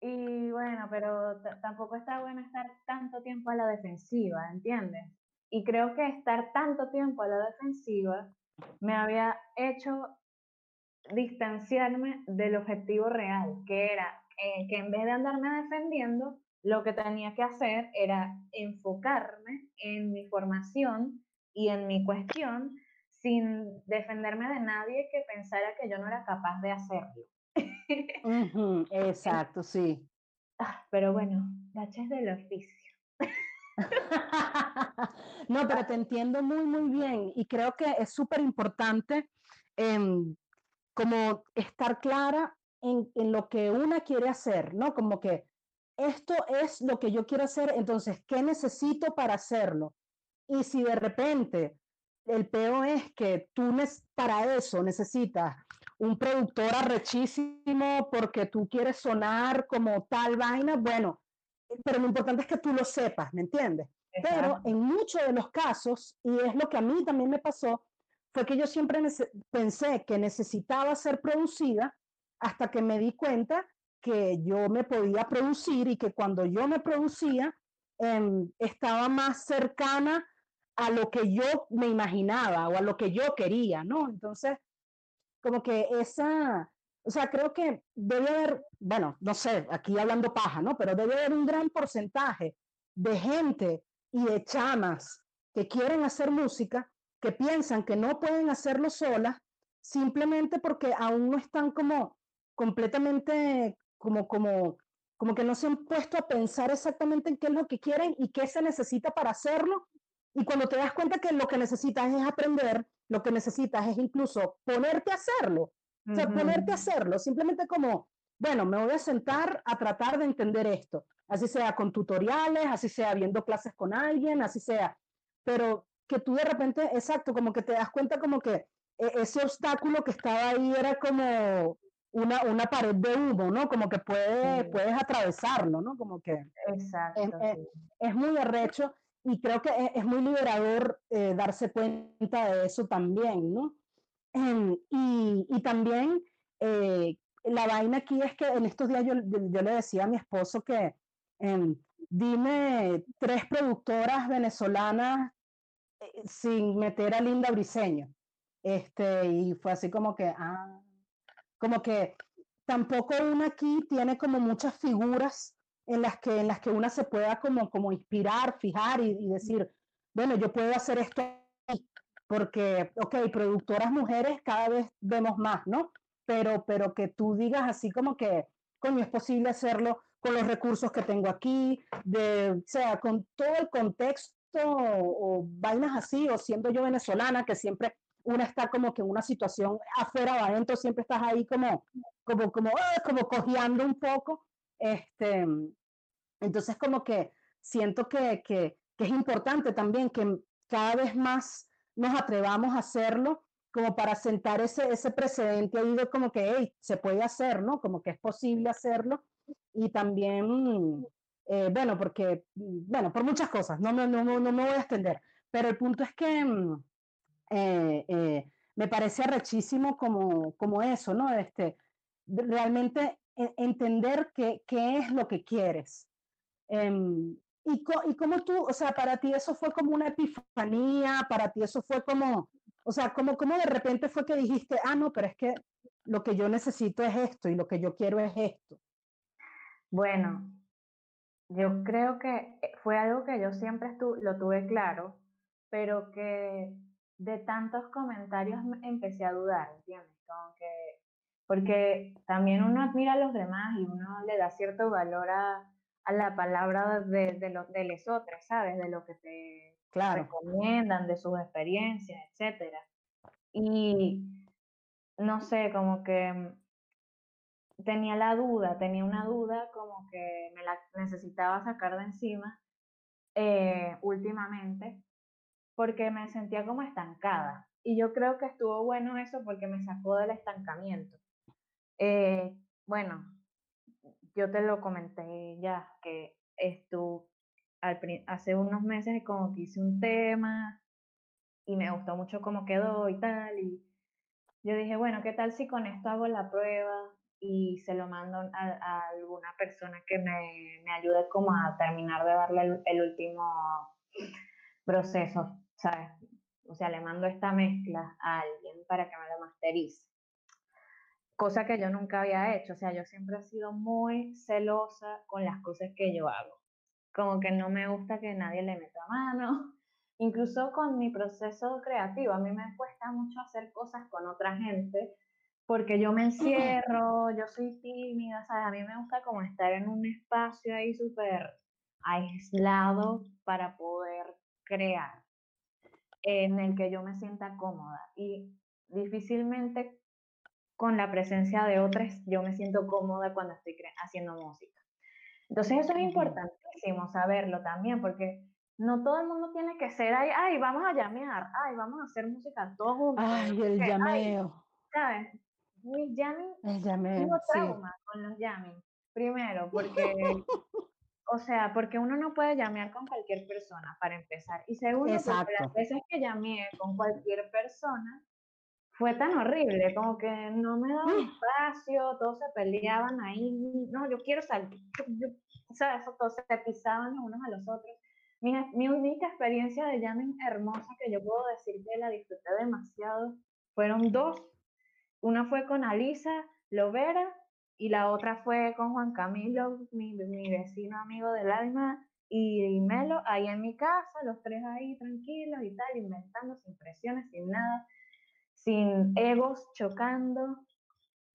Y bueno, pero tampoco está bueno estar tanto tiempo a la defensiva, ¿entiendes? Y creo que estar tanto tiempo a la defensiva me había hecho distanciarme del objetivo real, que era eh, que en vez de andarme defendiendo, lo que tenía que hacer era enfocarme en mi formación y en mi cuestión sin defenderme de nadie que pensara que yo no era capaz de hacerlo. exacto, sí. Ah, pero bueno, es del oficio. no, pero te entiendo muy, muy bien y creo que es súper importante em, como estar clara en, en, lo que una quiere hacer, ¿no? Como que esto es lo que yo quiero hacer, entonces, ¿qué necesito para hacerlo? Y si de repente el peor es que tú para eso necesitas un productor arrechísimo porque tú quieres sonar como tal vaina, bueno, pero lo importante es que tú lo sepas, ¿me entiendes? Pero en muchos de los casos, y es lo que a mí también me pasó, fue que yo siempre pensé que necesitaba ser producida hasta que me di cuenta que yo me podía producir y que cuando yo me producía em, estaba más cercana a lo que yo me imaginaba o a lo que yo quería, ¿no? Entonces, como que esa, o sea, creo que debe haber, bueno, no sé, aquí hablando paja, ¿no? Pero debe haber un gran porcentaje de gente y de chamas que quieren hacer música, que piensan que no pueden hacerlo solas, simplemente porque aún no están como completamente como, como, como que no se han puesto a pensar exactamente en qué es lo que quieren y qué se necesita para hacerlo. Y cuando te das cuenta que lo que necesitas es aprender, lo que necesitas es incluso ponerte a hacerlo. O sea, ponerte a hacerlo, simplemente como, bueno, me voy a sentar a tratar de entender esto, así sea con tutoriales, así sea viendo clases con alguien, así sea, pero que tú de repente, exacto, como que te das cuenta como que e, ese obstáculo que estaba ahí era como, una, una pared de humo, ¿no? Como que puede, puedes atravesarlo, ¿no? Como que Exacto, es, muy arrecho y creo que es, muy liberador eh, darse cuenta de eso también, ¿no? em, y, y, también eh, la vaina aquí es que en estos días yo, yo le decía a mi esposo que em, dime tres productoras venezolanas eh, sin meter a Linda Briseño. Este, y fue así como que, ah, como que tampoco una aquí tiene como muchas figuras en las que, en las que una se pueda como, como inspirar, fijar y, y decir, bueno, yo puedo hacer esto porque, ok, productoras mujeres cada vez vemos más, ¿no? Pero, pero que tú digas así como que, coño, es posible hacerlo con los recursos que tengo aquí, de, o sea, con todo el contexto o, vainas así, o siendo yo venezolana, que siempre una está como que en una situación afuera o adentro, siempre estás ahí como, como, como, ah, como cojeando un poco. Este, entonces, como que siento que, que, que es importante también que cada vez más nos atrevamos a hacerlo como para sentar ese, ese precedente ahí de como que se puede hacer, ¿no? Como que es posible hacerlo y también, eh, bueno, porque, bueno, por muchas cosas, no, no, no, no, no me voy a extender, pero el punto es que eh, eh, me parece arrechísimo como, como eso, ¿no? Este, realmente e, entender qué, qué es lo que quieres. Em, ¿Y, ¿Y cómo tú, o sea, para ti eso fue como una epifanía, para ti eso fue como, o sea, como, como de repente fue que dijiste, ah, no, pero es que lo que yo necesito es esto y lo que yo quiero es esto? Bueno, yo creo que eh, fue algo que yo siempre lo tuve claro, pero que de tantos comentarios empecé a dudar, ¿entiendes? Como que, porque también uno admira a los demás y uno le da cierto valor a, a la palabra de, de, lo, de los otros, ¿sabes? De lo que te recomiendan, de sus experiencias, etc. Y no sé, como que tenía la duda, tenía una duda como que me la necesitaba sacar de encima eh, últimamente, porque me sentía como estancada. Y yo creo que estuvo bueno eso porque me sacó del estancamiento. Eh, bueno, yo te lo comenté ya, que esto hace unos meses como que hice un tema y me gustó mucho cómo quedó y tal, y yo dije, bueno, ¿qué tal si con esto hago la prueba y se lo mando a, alguna persona que me, me, ayude como a terminar de darle el, el último proceso, ¿sabes? O sea, le mando esta mezcla a alguien para que me lo masterice cosa que yo nunca había hecho. O sea, yo siempre he sido muy celosa con las cosas que yo hago. Como que no me gusta que nadie le meta mano. Incluso con mi proceso creativo, a mí me cuesta mucho hacer cosas con otra gente porque yo me encierro, yo soy tímida, ¿sabes? A mí me gusta como estar en un espacio ahí súper aislado para poder crear, en el que yo me sienta cómoda. Y difícilmente con la presencia de otras, yo me siento cómoda cuando estoy haciendo música. Entonces eso es importantísimo saberlo también, porque no todo el mundo tiene que ser, ay, ay, vamos a llamear, ay, vamos a hacer música todos juntos. Ay, el llameo. ¿Sabes? Mi jamming, el llameo, tengo trauma con los jamming. Primero, porque, o sea, porque uno no puede llamear con cualquier persona, para empezar. Y segundo, porque las veces que llameé con cualquier persona, fue tan horrible, como que no me daban mm. espacio, todos se peleaban ahí, no, yo quiero salir, o sea, todos se pisaban los unos a los otros. Mi, mi única experiencia de jamming hermosa que yo puedo decir que la disfruté demasiado fueron dos. Una fue con Alisa Lovera y la otra fue con Juan Camilo, mi, mi vecino amigo del alma, y Melo ahí en mi casa, los tres ahí tranquilos y tal, inventando sin presiones, sin nada sin egos chocando.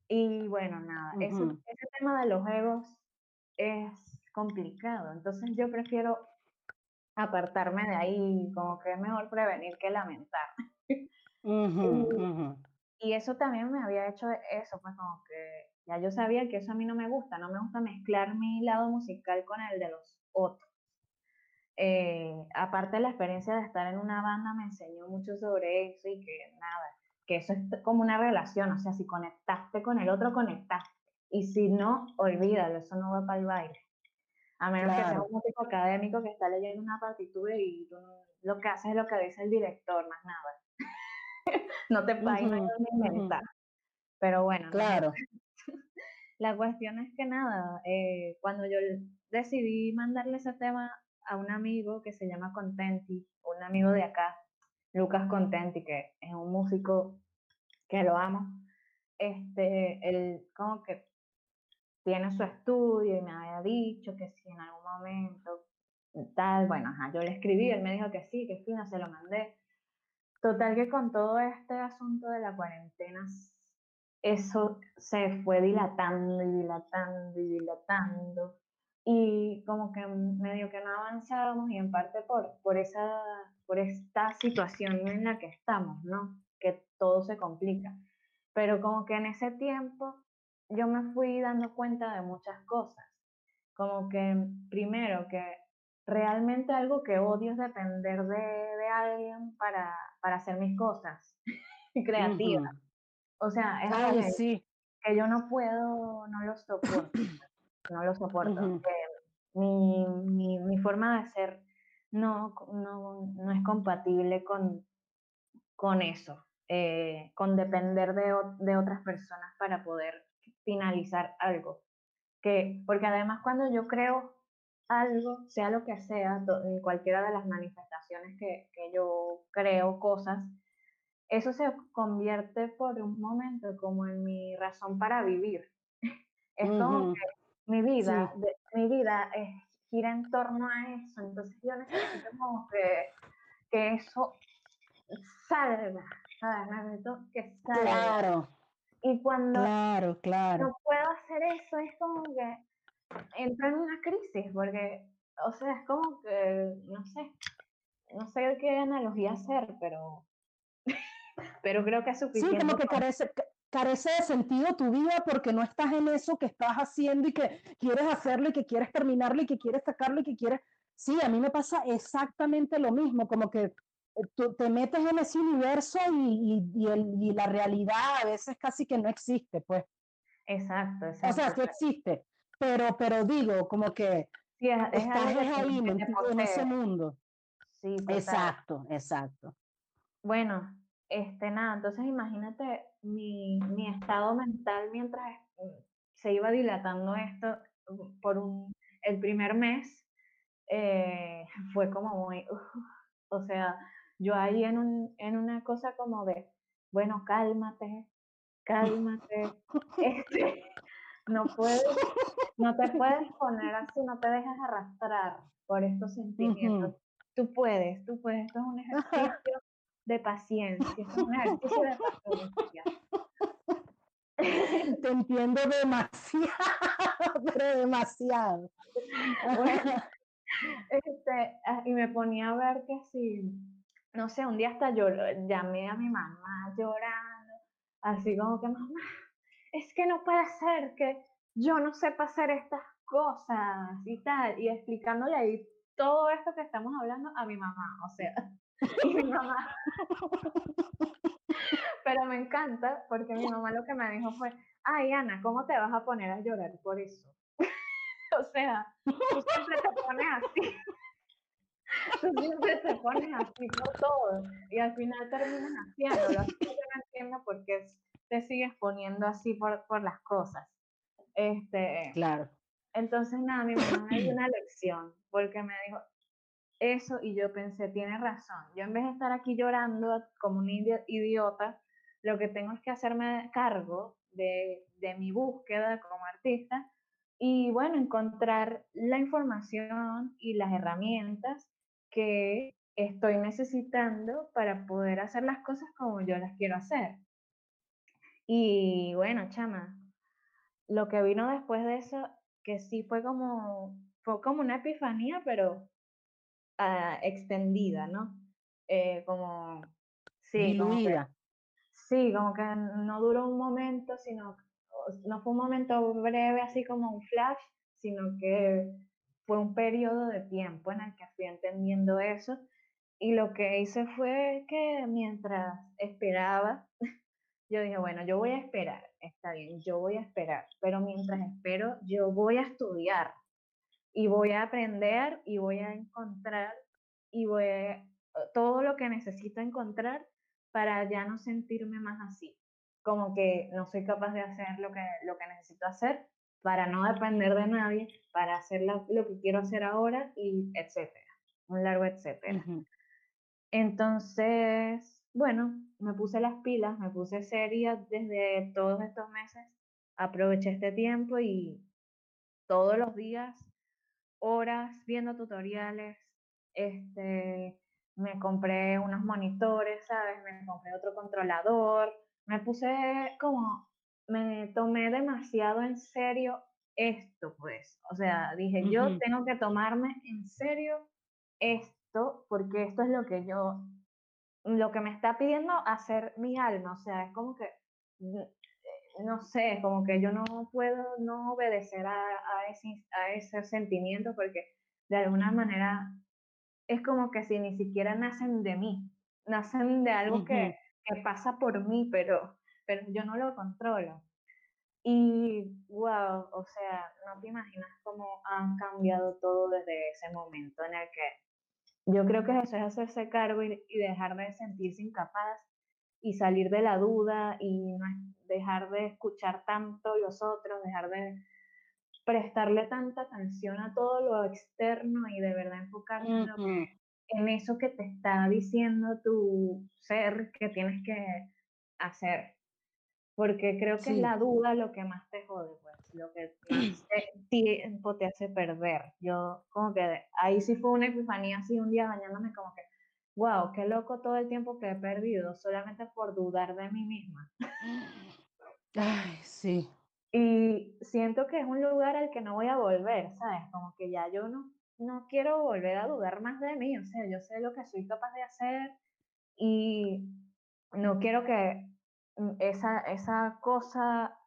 Y bueno, nada, ese tema de los egos es complicado. Entonces yo prefiero apartarme de ahí, como que es mejor prevenir que lamentar. y, eso también me había hecho eso, pues como que ya yo sabía que eso a mí no me gusta, no me gusta mezclar mi lado musical con el de los otros. Eh, aparte la experiencia de estar en una banda me enseñó mucho sobre eso y que nada, que eso es como una relación, o sea, si conectaste con el otro, conectaste. Y si no, olvídalo, eso no va para el baile. A menos que sea un músico académico que está leyendo una partitura y tú lo que haces es lo que dice el director, más nada. no te pagues uh inventar. Pero bueno. Claro. La cuestión es que nada, eh, cuando yo decidí mandarle ese tema a un amigo que se llama Contenti, un amigo de acá, Lucas Contenti, que es un músico que lo amo, este, él como que tiene su estudio y me había dicho que si en algún momento tal, bueno, ajá, yo le escribí, él me dijo que sí, que fina, se lo mandé. Total que con todo este asunto de la cuarentena, eso se fue dilatando y dilatando y dilatando. Y como que medio que no avanzábamos y en parte por, por, esa, por esta situación en la que estamos, ¿no? Que todo se complica. Pero como que en ese tiempo yo me fui dando cuenta de muchas cosas. Como que primero que realmente algo que odio es depender de, de alguien para, para, hacer mis cosas creativas. O sea, es algo que, que, yo no puedo, no lo soporto. no lo soporto. mi, mi, mi, forma de ser no, no, no es compatible con, con eso, eh, con depender de, de otras personas para poder finalizar algo. Que, porque además cuando yo creo algo, sea lo que sea, en cualquiera de las manifestaciones que, que yo creo cosas, eso se convierte por un momento como en mi razón para vivir. Es como que mi vida, mi vida es, gira en torno a eso, entonces yo necesito como que, que eso salga, ¿sabes? Necesito que salga. Claro. Y cuando claro, claro. no puedo hacer eso, es como que entro en una crisis, porque, o sea, es como que, no sé, no sé qué analogía hacer, pero, pero creo que es suficiente. Sí, como que carece, carece de sentido tu vida porque no estás en eso que estás haciendo y que quieres hacerlo y que quieres terminarlo y que quieres sacarlo y que quieres... Sí, a mí me pasa exactamente lo mismo, como que tú te metes en ese universo y, y, y, la realidad a veces casi que no existe, pues. Exacto, exacto. O sea, sí existe, pero, pero digo, como que sí, es, estás ahí, en ese mundo. Sí, exacto, exacto. Bueno, este, nada, entonces imagínate mi, mi estado mental mientras mm, se iba dilatando esto mm, por un, el primer mes, eh, fue como muy, o sea, yo ahí en, un, en una cosa como de, bueno, cálmate, cálmate, este, no puedes, no te puedes poner así, no te dejes arrastrar por estos sentimientos. Tú puedes, tú puedes, esto es un ejercicio de paciencia, un ejercicio de paciencia. Te entiendo demasiado, pero demasiado. este, ah, y me ponía a ver que si no sé, un día hasta yo llamé a mi mamá llorando, así como que, mamá, es que no puede ser que yo no sepa hacer estas cosas y tal, y explicándole ahí todo esto que estamos hablando a mi mamá, o sea, y mi mamá. Pero me encanta porque mi mamá lo que me dijo fue, ay Ana, ¿cómo te vas a poner a llorar por eso? o sea, tú siempre te pones así. Tú siempre te pones así por todo y al final terminas haciéndolo. Así que yo no entiendo por qué te sigues poniendo así por, por las cosas. Este, claro. Entonces, nada, mi mamá me dio una lección porque me dijo eso y yo pensé, tiene razón. Yo en vez de estar aquí llorando como un idiota, lo que tengo es que hacerme cargo de, de mi búsqueda como artista y bueno, encontrar la información y las herramientas que estoy necesitando para poder hacer las cosas como yo las quiero hacer. Y bueno, chama, lo que vino después de eso, que sí fue como, fue como una epifanía, pero uh, extendida, ¿no? Eh, como, sí, como que, sí, como que no duró un momento, sino, no fue un momento breve, así como un flash, sino que fue un periodo de tiempo en el que fui entendiendo eso. Y lo que hice fue que mientras esperaba, yo dije, bueno, yo voy a esperar, está bien, yo voy a esperar, pero mientras espero, yo voy a estudiar y voy a aprender y voy a encontrar y voy a, todo lo que necesito encontrar para ya no sentirme más así. Como que no soy capaz de hacer lo que, lo que necesito hacer para no depender de nadie, para hacer lo, que quiero hacer ahora y etcétera. Un largo etcétera. Entonces, bueno, me puse las pilas, me puse seria desde todos estos meses, aproveché este tiempo y todos los días, horas viendo tutoriales, este, me compré unos monitores, ¿sabes? Me compré otro controlador, me puse como, me tomé demasiado en serio esto, pues. O sea, dije, yo tengo que tomarme en serio esto, porque esto es lo que yo, lo que me está pidiendo hacer mi alma. O sea, es como que, mm, no sé, como que yo no puedo no obedecer a, a, ese, a ese sentimiento, porque de alguna manera es como que si ni siquiera nacen de mí, nacen de algo que, que, pasa por mí, pero, pero yo no lo controlo. Y wow, o sea, no te imaginas cómo han cambiado todo desde ese momento en el que yo creo que eso es hacerse cargo y, y dejar de sentirse incapaz y salir de la duda y no dejar de escuchar tanto los otros, dejar de prestarle tanta atención a todo lo externo y de verdad enfocarse en, eso que te está diciendo tu ser que tienes que hacer. Porque creo que es la duda lo que más te jode, pues, lo que más tiempo te hace perder. Yo como que ahí sí fue una epifanía así un día bañándome como que, wow, qué loco todo el tiempo que he perdido solamente por dudar de mí misma. Ay, sí, y siento que es un lugar al que no voy a volver, ¿sabes? Como que ya yo no, no quiero volver a dudar más de mí, o sea, yo sé lo que soy capaz de hacer y no quiero que esa, esa cosa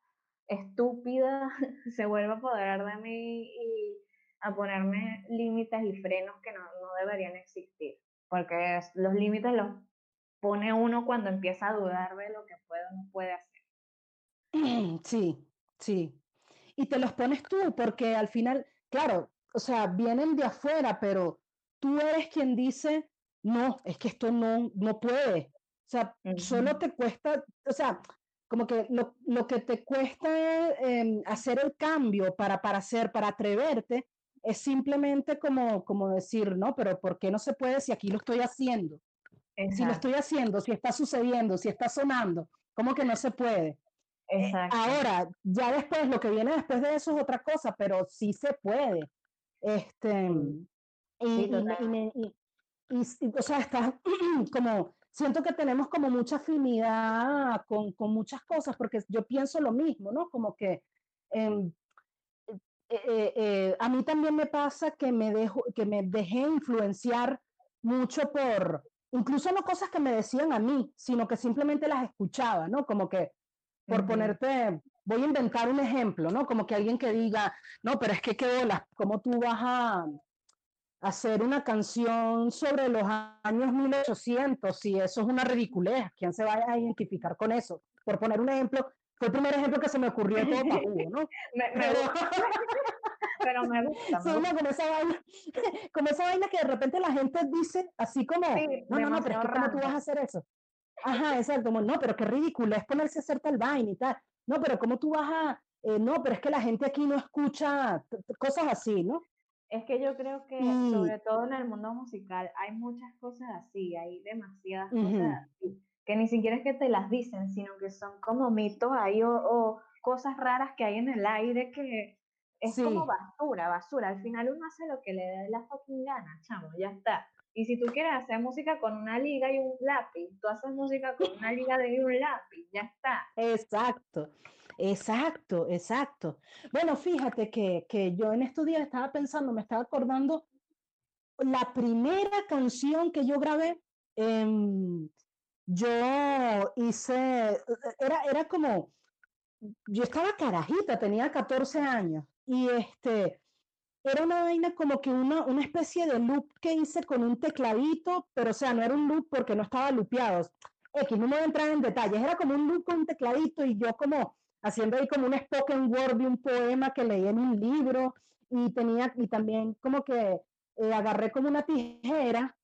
estúpida se vuelva a apoderar de mí y a ponerme límites y frenos que no, no deberían existir, porque los límites los pone uno cuando empieza a dudar de lo que puede o no puede hacer. Sí, Sí, y te los pones tú porque al final, claro, o sea, vienen de afuera, pero tú eres quien dice, no, es que esto no, no puede. O sea, solo te cuesta, o sea, como que lo, lo que te cuesta em, hacer el cambio para, para hacer, para atreverte, es simplemente como, como decir, no, pero ¿por qué no se puede si aquí lo estoy haciendo? Si lo estoy haciendo, si está sucediendo, si está sonando, ¿cómo que no se puede? Eh, ahora, ya después, lo que viene después de eso es otra cosa, pero sí se puede. Este, y, o sea, está como, siento que tenemos como mucha afinidad con, con, muchas cosas, porque yo pienso lo mismo, ¿no? Como que em, eh, eh, a mí también me pasa que me, dejo, que me dejé influenciar mucho por, incluso no cosas que me decían a mí, sino que simplemente las escuchaba, ¿no? Como que por ponerte, voy a inventar un ejemplo, ¿no? Como que alguien que diga, no, pero es que qué bolas, ¿cómo tú vas a hacer una canción sobre los años 1800 si eso es una ridiculez? ¿Quién se va a identificar con eso? Por poner un ejemplo, fue el primer ejemplo que se me ocurrió todo ¿no? me, pero, pero, me gusta. como, esa vaina, como esa vaina que de repente la gente dice así como, no, no, no, pero es que ¿cómo tú vas a hacer eso? Ajá, exacto, no, pero qué ridículo es ponerse a hacer tal vaina y tal. No, pero ¿cómo tú vas a...? Eh, no, pero es que la gente aquí no escucha cosas así, ¿no? Es que yo creo que, sobre todo en el mundo musical, hay muchas cosas así, hay demasiadas cosas así, que ni siquiera es que te las dicen, sino que son como mitos ahí o, cosas raras que hay en el aire que es como basura, basura. Al final uno hace lo que le dé la fucking gana, chamo, ya está. Y si tú quieres hacer música con una liga y un lápiz, tú haces música con una liga y un lápiz, ya está. Exacto, exacto, exacto. Bueno, fíjate que, que yo en estos días estaba pensando, me estaba acordando la primera canción que yo grabé. Em, yo hice, era, era como, yo estaba carajita, tenía 14 años y este, era una vaina como que una, una especie de loop que hice con un tecladito, pero o sea, no era un loop porque no estaba lupeado. X, no me voy a entrar en detalles, era como un loop con un tecladito y yo como haciendo ahí como un spoken word de un poema que leí en un libro y tenía, y también como que eh, agarré como una tijera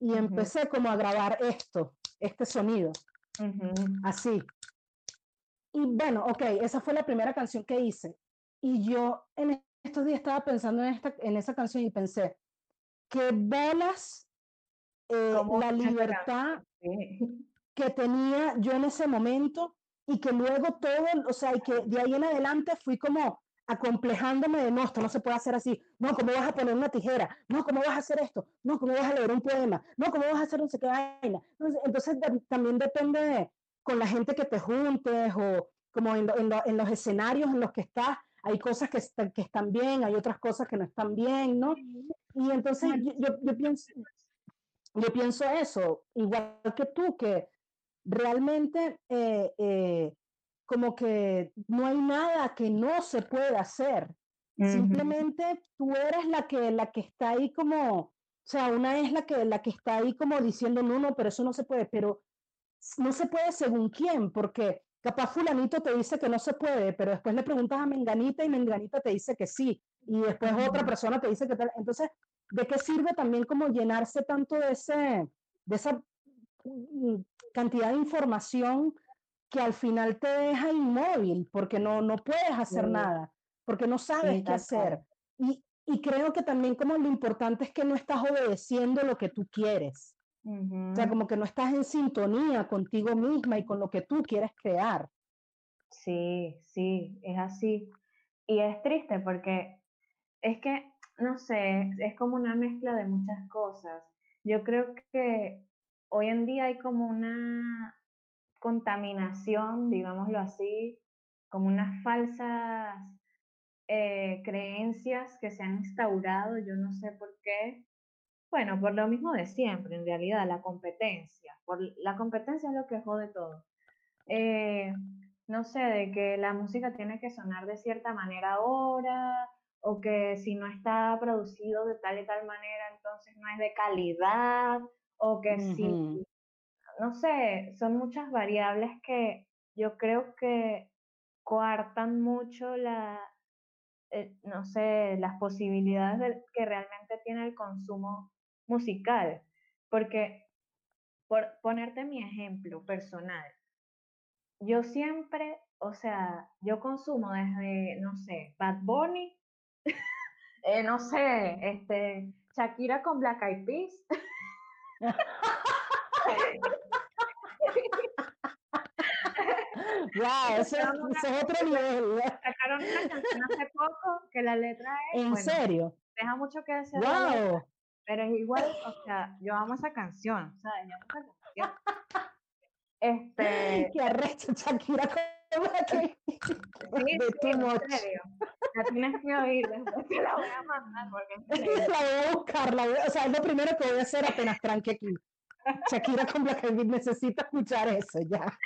y empecé como a grabar esto. Este sonido, así. Y bueno, ok, esa fue la primera canción que hice. Y yo en estos días estaba pensando en, esta, en esa canción y pensé, que bolas eh, la libertad que tenía yo en ese momento y que luego todo, o sea, y que de ahí en adelante fui como acomplejándome de no, esto no se puede hacer así, no, ¿cómo vas a poner una tijera? No, ¿cómo vas a hacer esto? No, ¿cómo vas a leer un poema? No, ¿cómo vas a hacer un sé qué vaina? Entonces, también depende con la gente que te juntes o como en, en, los escenarios en los que estás, hay cosas que, que están bien, hay otras cosas que no están bien, ¿no? Y entonces yo, yo, pienso, yo pienso eso, igual que tú, que realmente eh, eh, como que no hay nada que no se pueda hacer. Simplemente tú eres la que, la que está ahí como, o sea, una es la que, la que está ahí como diciendo, no, no, pero eso no se puede, pero no se puede según quién, porque capaz fulanito te dice que no se puede, pero después le preguntas a Menganita y Menganita te dice que sí, y después otra persona te dice que tal. Entonces, ¿de qué sirve también como llenarse tanto de, ese, de esa mm, cantidad de información que al final te deja inmóvil porque no, no puedes hacer nada, porque no sabes qué hacer. Y, y, creo que también como lo importante es que no estás obedeciendo lo que tú quieres. O sea, como que no estás en sintonía contigo misma y con lo que tú quieres crear. Sí, sí, es así. Y es triste porque es que, no sé, es como una mezcla de muchas cosas. Yo creo que hoy en día hay como una contaminación, digámoslo así, como unas falsas eh, creencias que se han instaurado, yo no sé por qué. Bueno, por lo mismo de siempre, en realidad, la competencia. Por, la competencia es lo que jode todo. Eh, no sé, de que la música tiene que sonar de cierta manera ahora, o que si no está producido de tal y tal manera, entonces no es de calidad, o que si no sé, son muchas variables que yo creo que coartan mucho la, eh, no sé, las posibilidades que realmente tiene el consumo musical. Porque, por ponerte mi ejemplo personal, yo siempre, o sea, yo consumo desde, no sé, Bad Bunny, eh, no sé, este, Shakira con Black Eyed Peas. wow, ese, es otro nivel. Sacaron una canción hace poco que la letra es. ¿En serio? Deja mucho que decir. Wow. Pero es igual, o sea, yo amo esa canción, ¿sabes? Yo amo esa canción. Este. Qué arrecho, Shakira. Que... Sí, sí, en serio. La tienes que oír, después te la voy a mandar porque La voy a buscar, la o sea, es lo primero que voy a hacer apenas tranque aquí. Shakira con Black Eyed necesita escuchar eso ya.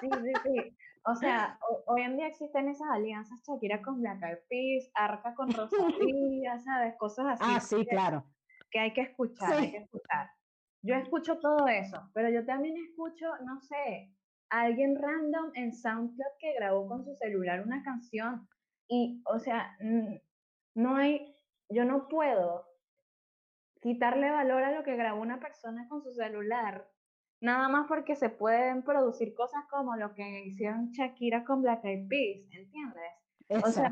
Sí, sí, sí. O sea, hoy en día existen esas alianzas Shakira con Black Eyed Peas, Arca con Rosalía, ¿sabes? Cosas así. Ah, sí, claro. Que hay que escuchar, hay que escuchar. Yo escucho todo eso, pero yo también escucho, no sé, a alguien random en SoundCloud que grabó con su celular una canción y, o sea, no hay, yo no puedo quitarle valor a lo que grabó una persona con su celular, nada más porque se pueden producir cosas como lo que hicieron Shakira con Black Eyed Peas, ¿entiendes? O sea,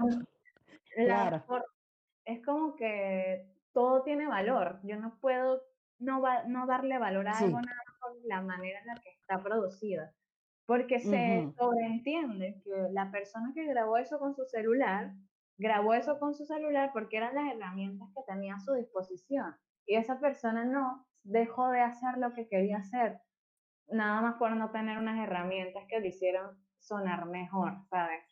es como que todo tiene valor. Yo no puedo no, no darle valor a algo nada más por la manera en la que está producida. Porque se sobreentiende que la persona que grabó eso con su celular, grabó eso con su celular porque eran las herramientas que tenía a su disposición y esa persona no dejó de hacer lo que quería hacer, nada más por no tener unas herramientas que le hicieron sonar mejor, ¿sabes?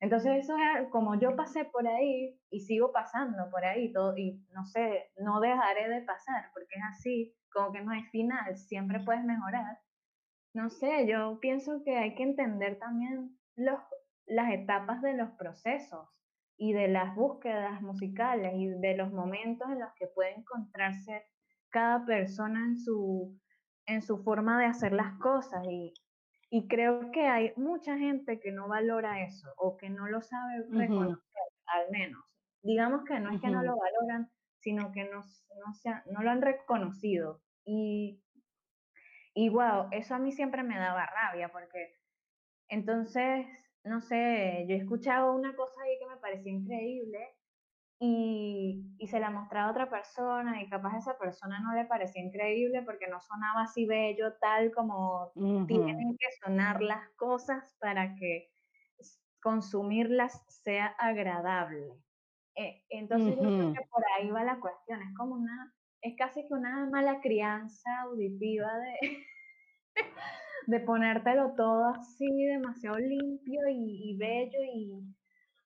Entonces eso es como yo pasé por ahí y sigo pasando por ahí todo y no sé, no dejaré de pasar porque es así, como que no hay final, siempre puedes mejorar. No sé, yo pienso que hay que entender también los, las etapas de los procesos y de las búsquedas musicales y de los momentos en los que puede encontrarse cada persona en su, en su forma de hacer las cosas. Y, y creo que hay mucha gente que no valora eso o que no lo sabe reconocer, al menos. Digamos que no es que no lo valoran, sino que no, no, no lo han reconocido. Y, y wow, eso a mí siempre me daba rabia porque entonces, no sé, yo escuchaba una cosa ahí que me parecía increíble y, y, se la mostraba a otra persona y capaz a esa persona no le parecía increíble porque no sonaba así bello tal como tienen que sonar las cosas para que consumirlas sea agradable. Eh, entonces yo creo que por ahí va la cuestión, es como una, es casi que una mala crianza auditiva de, de ponértelo todo así demasiado limpio y, bello y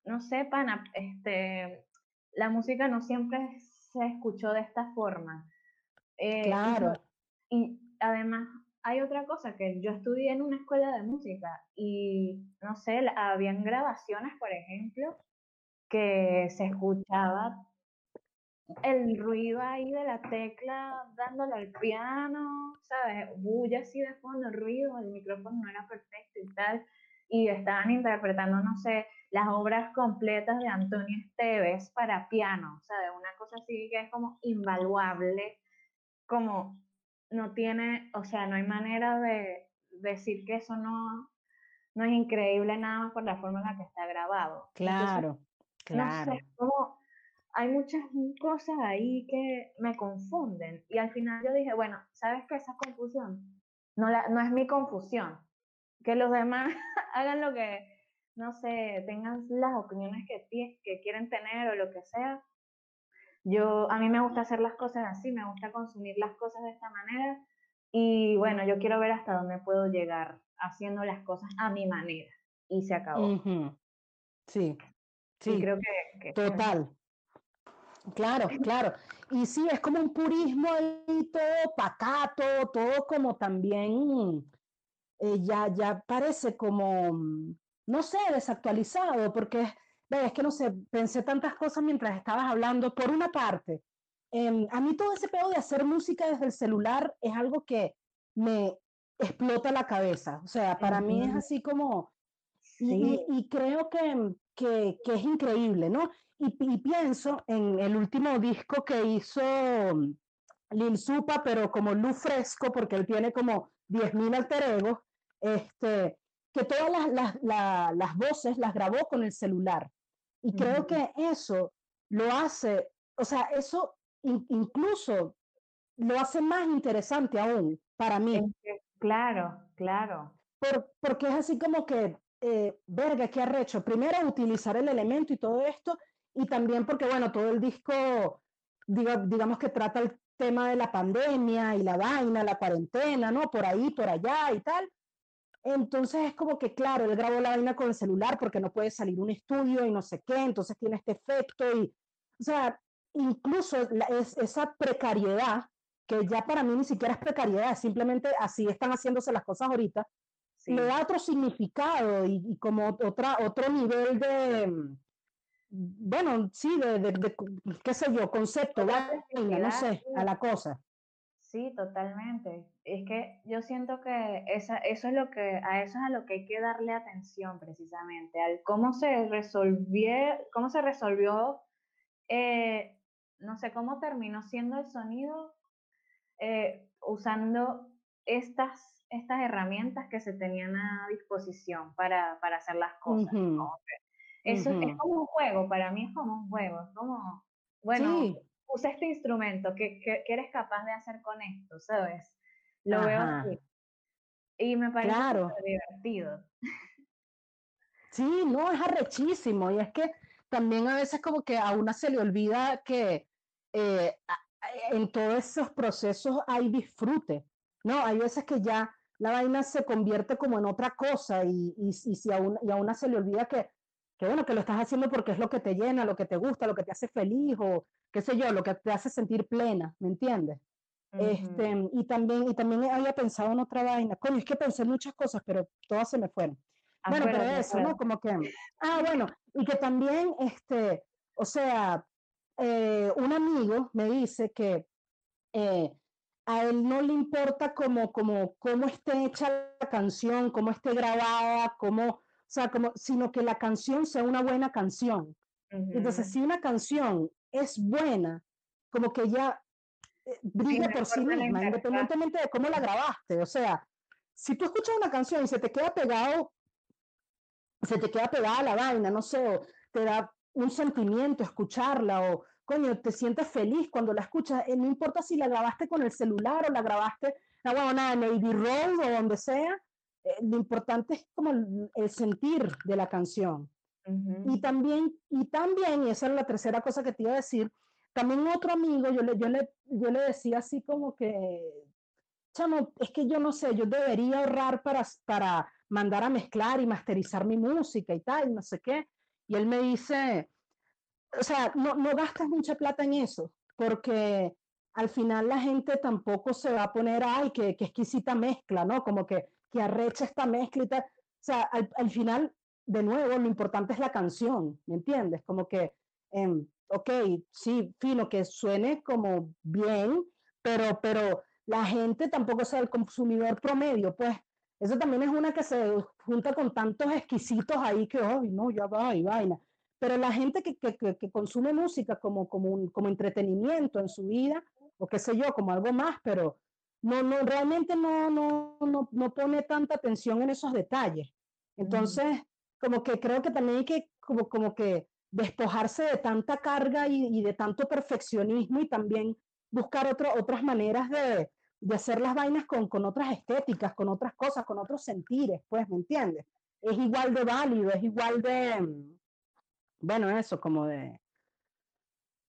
no sé, pana, este, la música no siempre se escuchó de esta forma. Eh, claro. Y, además hay otra cosa, que yo estudié en una escuela de música y, no sé, habían grabaciones, por ejemplo, que se escuchaba el ruido ahí de la tecla dándole al piano, ¿sabes? Bulla así de fondo, el ruido, el micrófono no era perfecto y tal, y estaban interpretando, no sé, las obras completas de Antonio Esteves para piano, ¿sabes? Una cosa así que es como invaluable, como no tiene, o sea, no hay manera de decir que eso no, no es increíble nada más por la forma en la que está grabado. Claro, claro. No sé, como hay muchas cosas ahí que me confunden. Y al final yo dije, bueno, ¿sabes qué? Esa confusión no, la, no es mi confusión. Que los demás hagan lo que, no sé, tengan las opiniones que, que quieren tener o lo que sea. Yo, a mí me gusta hacer las cosas así, me gusta consumir las cosas de esta manera. Y bueno, yo quiero ver hasta dónde puedo llegar haciendo las cosas a mi manera. Y se acabó. Sí, sí. creo que, que Total. Claro, claro. Y sí, es como un purismo ahí todo pacato, todo como también, eh, ya, ya parece como, no sé, desactualizado, porque es que no sé, pensé tantas cosas mientras estabas hablando. Por una parte, em, a mí todo ese pedo de hacer música desde el celular es algo que me explota la cabeza. O sea, para mí es así como, y, creo que, que, que, es increíble, ¿no? Y, pienso en el último disco que hizo mm, Lil Supa, pero como luz fresco, porque él tiene como 10.000 alter egos, este, que todas las, las, las, voces las grabó con el celular. Y creo que eso lo hace, o sea, eso incluso lo hace más interesante aún para mí. Claro, claro. Por, porque es así como que, eh, verga, ¿qué arrecho? Primero utilizar el elemento y todo esto, y también porque, bueno, todo el disco, digamos que trata el tema de la pandemia y la vaina, la cuarentena, ¿no? Por ahí, por allá y tal. Entonces es como que, claro, él grabó la vaina con el celular porque no puede salir un estudio y no sé qué, entonces tiene este efecto y, o sea, incluso es, esa precariedad, que ya para mí ni siquiera es precariedad, simplemente así están haciéndose las cosas ahorita, le da otro significado y, y, como otra, otro nivel de, bueno, sí, de, de, qué sé yo, concepto, no sé, a la cosa. Sí, totalmente. Es que yo siento que esa, eso es lo que, a eso es a lo que hay que darle atención precisamente, al cómo se resolvió, cómo se resolvió, eh, no sé cómo terminó siendo el sonido eh, usando estas, estas herramientas que se tenían a disposición para, para hacer las cosas. Eso es como un juego, para mí es como un juego, es como, bueno, usa este instrumento, ¿qué, eres capaz de hacer con esto? ¿Sabes? Lo veo así. Y me parece divertido. Sí, no, es arrechísimo. Y es que también a veces como que a una se le olvida que eh, en todos esos procesos hay disfrute, ¿no? Hay veces que ya la vaina se convierte como en otra cosa y, y, y si a una, y a una se le olvida que que bueno, que lo estás haciendo porque es lo que te llena, lo que te gusta, lo que te hace feliz o qué sé yo, lo que te hace sentir plena, ¿me entiendes? este, y, también, y también había pensado en otra vaina. Coño, es que pensé en muchas cosas, pero todas se me fueron. bueno, pero eso, ¿no? Como que, ah, bueno, y que también, este, o sea, eh, un amigo me dice que eh, a él no le importa como, como, cómo esté hecha la canción, cómo esté grabada, cómo, o sea, como, sino que la canción sea una buena canción. Entonces, si una canción es buena, como que ya eh, brilla por sí misma, independientemente de cómo la grabaste. O sea, si tú escuchas una canción y se te queda pegado, se te queda pegada la vaina, no sé, te da un sentimiento escucharla o, coño, te sientes feliz cuando la escuchas, eh, no importa si la grabaste con el celular o la grabaste, no, nada, en Navy Road o donde sea, eh, lo importante es como el, sentir de la canción. Y también, y también, y esa es la tercera cosa que te iba a decir, también otro amigo, yo le, yo le, yo le decía así como que, chamo, es que yo no sé, yo debería ahorrar para, para mandar a mezclar y masterizar mi música y tal, no sé qué. Y él me dice, o sea, no, no gastas mucha plata en eso, porque al final la gente tampoco se va a poner, ay, qué, qué exquisita mezcla, ¿no? Como que, que arrecha esta mezcla. O sea, al, al, final, de nuevo, lo importante es la canción, ¿me entiendes? Como que, eh, ok, sí, fino, que suene como bien, pero, pero la gente tampoco es el consumidor promedio, pues eso también es una que se junta con tantos exquisitos ahí que, ay, no, ya va y vaina. Pero la gente que, que, que consume música como, como, un, como entretenimiento en su vida, o qué sé yo, como algo más, pero no, no, realmente no, no, no, no pone tanta atención en esos detalles. Entonces, como que creo que también hay que, como, como que despojarse de tanta carga y, y de tanto perfeccionismo y también buscar otro, otras maneras de, de hacer las vainas con, con otras estéticas, con otras cosas, con otros sentires, pues, ¿me entiendes? Es igual de válido, es igual de, mm, bueno, eso, como de...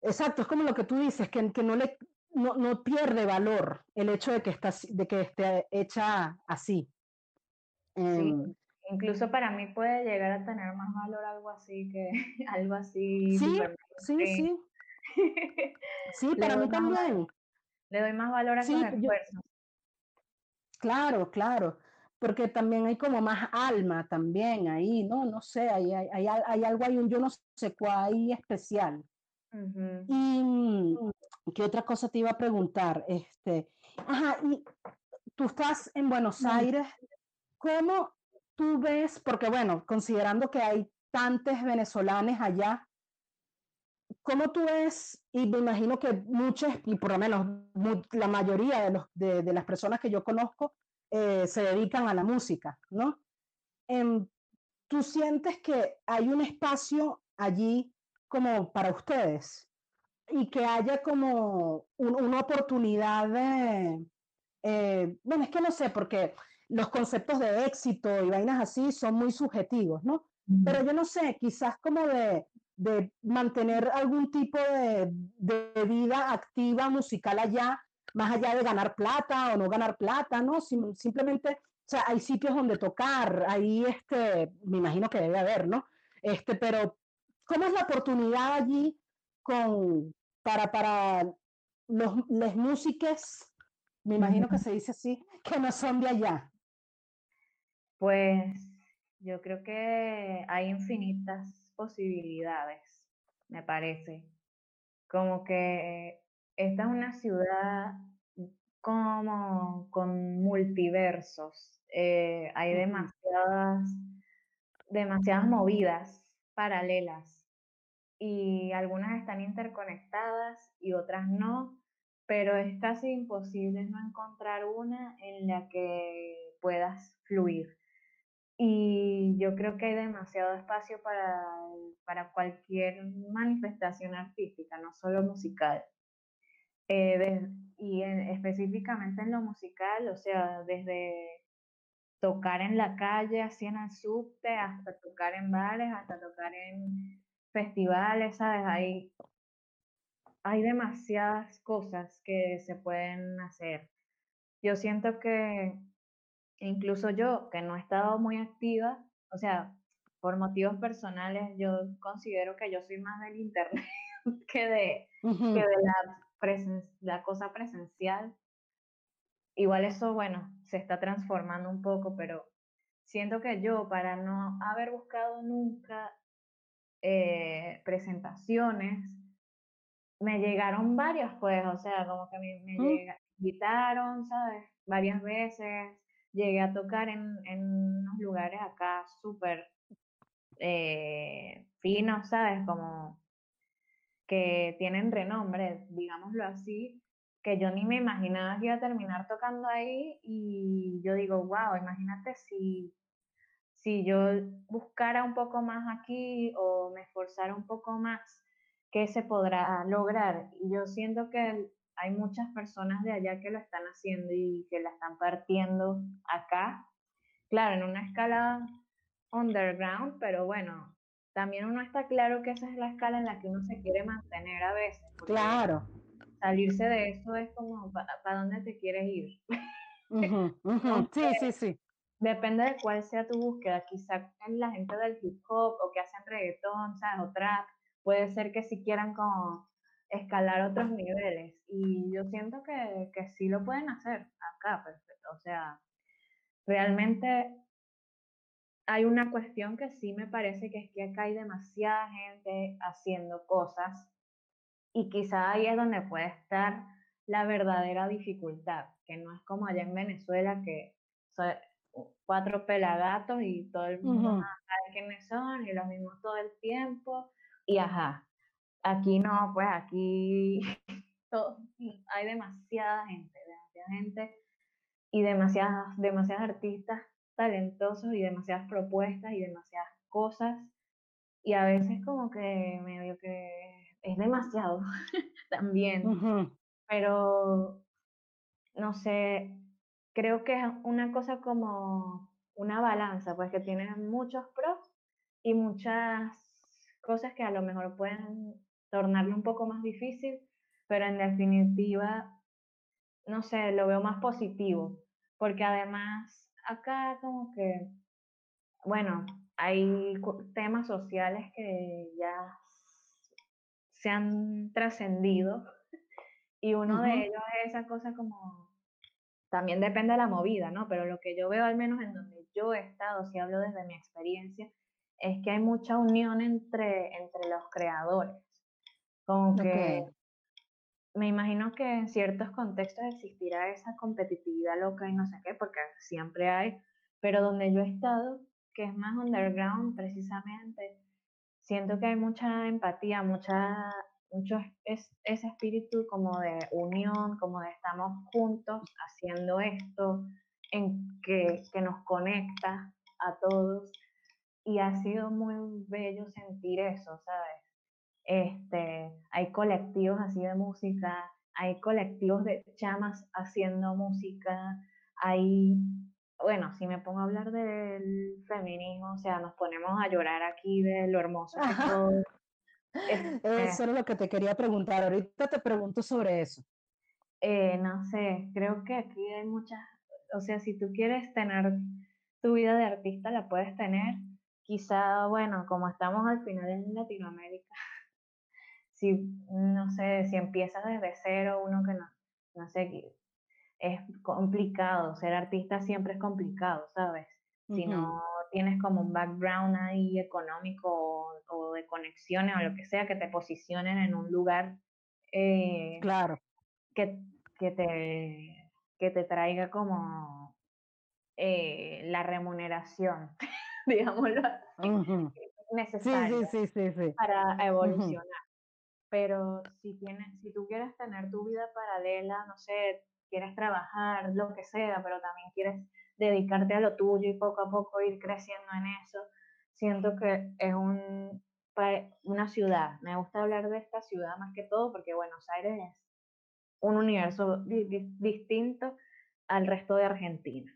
Exacto, es como lo que tú dices, que, que no, le, no, no pierde valor el hecho de que, está, de que esté hecha así. Sí, em, incluso para mí puede llegar a tener más valor algo así que algo así. Sí, sí, sí. sí, para mí también le doy más valor a sí, esos esfuerzos. claro, claro, porque también hay como más alma también ahí, ¿no? No sé, hay, hay, hay, hay algo ahí, un yo no sé cuál ahí especial. Y qué otra cosa te iba a preguntar, este, ajá, y tú estás en Buenos Aires, ¿cómo tú ves, porque bueno, considerando que hay tantos venezolanos allá, ¿Cómo tú ves, y me imagino que muchas, y por lo menos la mayoría de, los, de, de las personas que yo conozco, eh, se dedican a la música, ¿no? Eh, ¿Tú sientes que hay un espacio allí como para ustedes y que haya como un, una oportunidad de, eh, bueno, es que no sé, porque los conceptos de éxito y vainas así son muy subjetivos, ¿no? Pero yo no sé, quizás como de de mantener algún tipo de, de, vida activa musical allá, más allá de ganar plata o no ganar plata, ¿no? simplemente, o sea, hay sitios donde tocar, ahí, este, me imagino que debe haber, ¿no? Este, pero, ¿cómo es la oportunidad allí con, para, para los, los músicos, me imagino que se dice así, que no son de allá? Pues yo creo que hay infinitas posibilidades, me parece. Como que esta es una ciudad como con multiversos. Eh, hay demasiadas, demasiadas movidas paralelas y algunas están interconectadas y otras no, pero es casi imposible no encontrar una en la que puedas fluir. Y yo creo que hay demasiado espacio para, para cualquier manifestación artística, no solo musical. Eh, y específicamente en lo musical, o sea, desde tocar en la calle, así en el subte, hasta tocar en bares, hasta tocar en festivales, ¿sabes? Hay, hay demasiadas cosas que se pueden hacer. Yo siento que incluso yo, que no he estado muy activa, o sea, por motivos personales, yo considero que yo soy más del internet que de, que de la, la cosa presencial. Igual eso, bueno, se está transformando un poco, pero siento que yo, para no haber buscado nunca eh, presentaciones, me llegaron varias, pues, o sea, como que me, me invitaron, ¿sabes? Varias veces, llegué a tocar en, en unos lugares acá súper eh, finos, ¿sabes? Como que tienen renombre, digámoslo así, que yo ni me imaginaba que iba a terminar tocando ahí y yo digo, wow, imagínate si, si yo buscara un poco más aquí o me esforzara un poco más, ¿qué se podrá lograr? Y yo siento que hay muchas personas de allá que lo están haciendo y que la están partiendo acá. Claro, en una escala underground, pero bueno, también uno está claro que esa es la escala en la que uno se quiere mantener a veces. Claro salirse de eso es como, ¿para dónde te quieres ir? sí, sí, sí. Depende de cuál sea tu búsqueda. Quizá la gente del hip hop o que hacen reggaetón, ¿sabes? O trap, puede ser que si quieran como escalar otros niveles. Y yo siento que, que sí lo pueden hacer acá, perfecto. O sea, realmente hay una cuestión que sí me parece que es que acá hay demasiada gente haciendo cosas y quizá ahí es donde puede estar la verdadera dificultad, que no es como allá en Venezuela, que son cuatro pelagatos y todo el mundo sabe quiénes son y los mismos todo el tiempo. Y ajá, aquí no, pues aquí hay demasiada gente, demasiada gente y demasiadas, demasiados artistas talentosos y demasiadas propuestas y demasiadas cosas. Y a veces como que medio que es demasiado también. Pero, no sé, creo que es una cosa como una balanza, pues que tiene muchos pros y muchas cosas que a lo mejor pueden tornarlo un poco más difícil, pero en definitiva, no sé, lo veo más positivo, porque además acá como que, bueno, hay temas sociales que ya se han trascendido y uno de ellos es esa cosa como, también depende de la movida, ¿no? Pero lo que yo veo al menos en donde yo he estado, si hablo desde mi experiencia, es que hay mucha unión entre, entre los creadores. Como que me imagino que en ciertos contextos existirá esa competitividad loca y no sé qué, porque siempre hay, pero donde yo he estado, que es más underground precisamente, siento que hay mucha empatía, mucha, mucho es, ese espíritu como de unión, como de estamos juntos haciendo esto, en que, que nos conecta a todos. Y ha sido muy bello sentir eso, ¿sabes? Este, hay colectivos así de música, hay colectivos de chamas haciendo música, hay bueno, si me pongo a hablar del feminismo, o sea, nos ponemos a llorar aquí de lo hermoso que todo. Este eso es lo que te quería preguntar. Ahorita te pregunto sobre eso. Eh, no sé, creo que aquí hay muchas, o sea, si tú quieres tener tu vida de artista, la puedes tener. Quizá, bueno, como estamos al final en Latinoamérica, si, no sé, si empiezas desde cero, uno que no, no sé, es complicado, ser artista siempre es complicado, ¿sabes? Si no tienes como un background ahí económico o, de conexiones o lo que sea, que te posicionen en un lugar eh, claro. que, que, te, que te traiga como eh, la remuneración, digámoslo, necesaria sí, sí, sí, para evolucionar. Pero si, tienes, si tú quieres tener tu vida paralela, no sé, quieres trabajar, lo que sea, pero también quieres dedicarte a lo tuyo y poco a poco ir creciendo en eso. Siento que es un, una ciudad. Me gusta hablar de esta ciudad más que todo porque Buenos Aires es un universo distinto al resto de Argentina.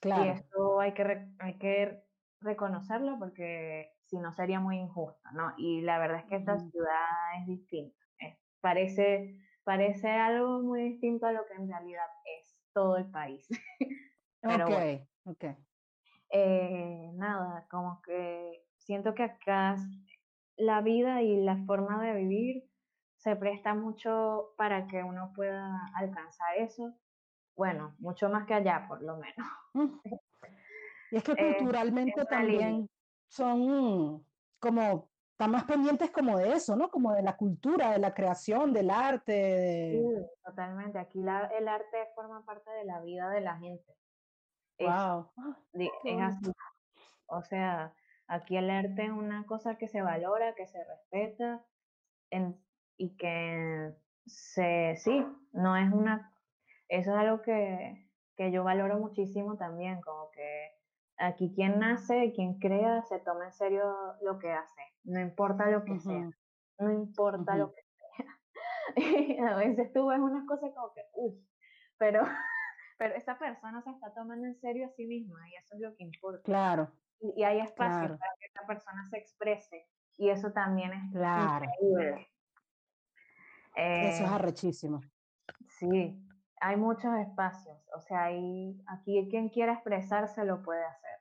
Claro. Y esto hay que, hay que reconocerlo porque si no sería muy injusto, ¿no? Y la verdad es que esta ciudad es distinta. parece parece algo muy distinto a lo que en realidad es todo el país. Pero ok, ok. Eh, nada, como que siento que acá la vida y la forma de vivir se presta mucho para que uno pueda alcanzar eso. Bueno, mucho más que allá, por lo menos. Y es que eh, culturalmente también son como están más pendientes como de eso, ¿no? Como de la cultura, de la creación, del arte. Sí, totalmente. Aquí el arte forma parte de la vida de la gente. Wow. Es, así. O sea, aquí el arte es una cosa que se valora, que se respeta y que se, sí, no es una, eso es algo que, que yo valoro muchísimo también, como que aquí quien nace, quien crea, se toma en serio lo que hace, no importa lo que sea, no importa lo que sea. Y a veces tú ves unas cosas como que, uff, pero, pero esa persona se está tomando en serio a sí misma y eso es lo que importa. Claro. Y, hay espacio para que esa persona se exprese y eso también es claro. increíble. eso es eh, arrechísimo. Sí, hay muchos espacios, o sea, hay, aquí quien quiera expresarse lo puede hacer.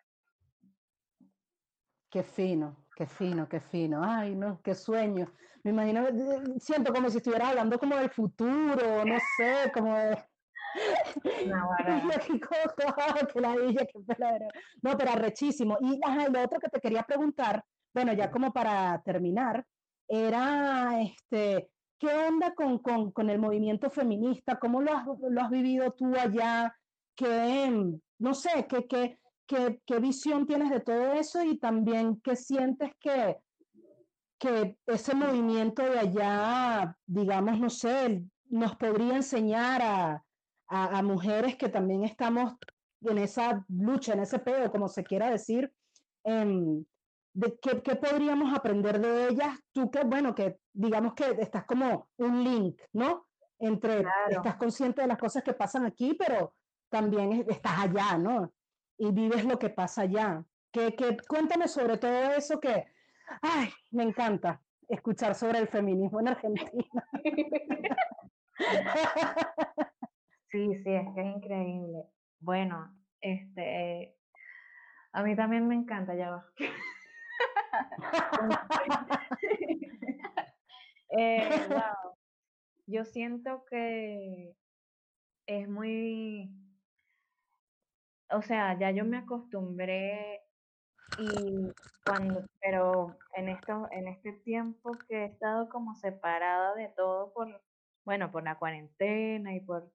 Qué fino, qué fino, qué fino. Ay, no, qué sueño. Me imagino, eh, siento como si estuviera hablando como del futuro, no sé, como de... No, no, pero arrechísimo. Y lo otro que te quería preguntar, bueno, ya como para terminar, era este, ¿Qué onda con, con, con el movimiento feminista? ¿Cómo lo has, lo has vivido tú allá? ¿Qué, no sé, qué, qué, qué, qué visión tienes de todo eso y también qué sientes que, que ese movimiento de allá, digamos, no sé, nos podría enseñar a, a, mujeres que también estamos en esa lucha, en ese pedo, como se quiera decir, en, de qué, qué, podríamos aprender de ellas, tú que, bueno, que digamos que estás como un link, ¿no? Entre, estás consciente de las cosas que pasan aquí, pero también estás allá, ¿no? Y vives lo que pasa allá. Que, que, cuéntame sobre todo eso que, ay, me encanta escuchar sobre el feminismo en Argentina. Sí, sí, es que es increíble. Bueno, este, a mí también me encanta, ya va. eh. Yo siento que es muy, o sea, ya yo me acostumbré y cuando, pero en esto, en este tiempo que he estado como separada de todo por, bueno, por la cuarentena y por,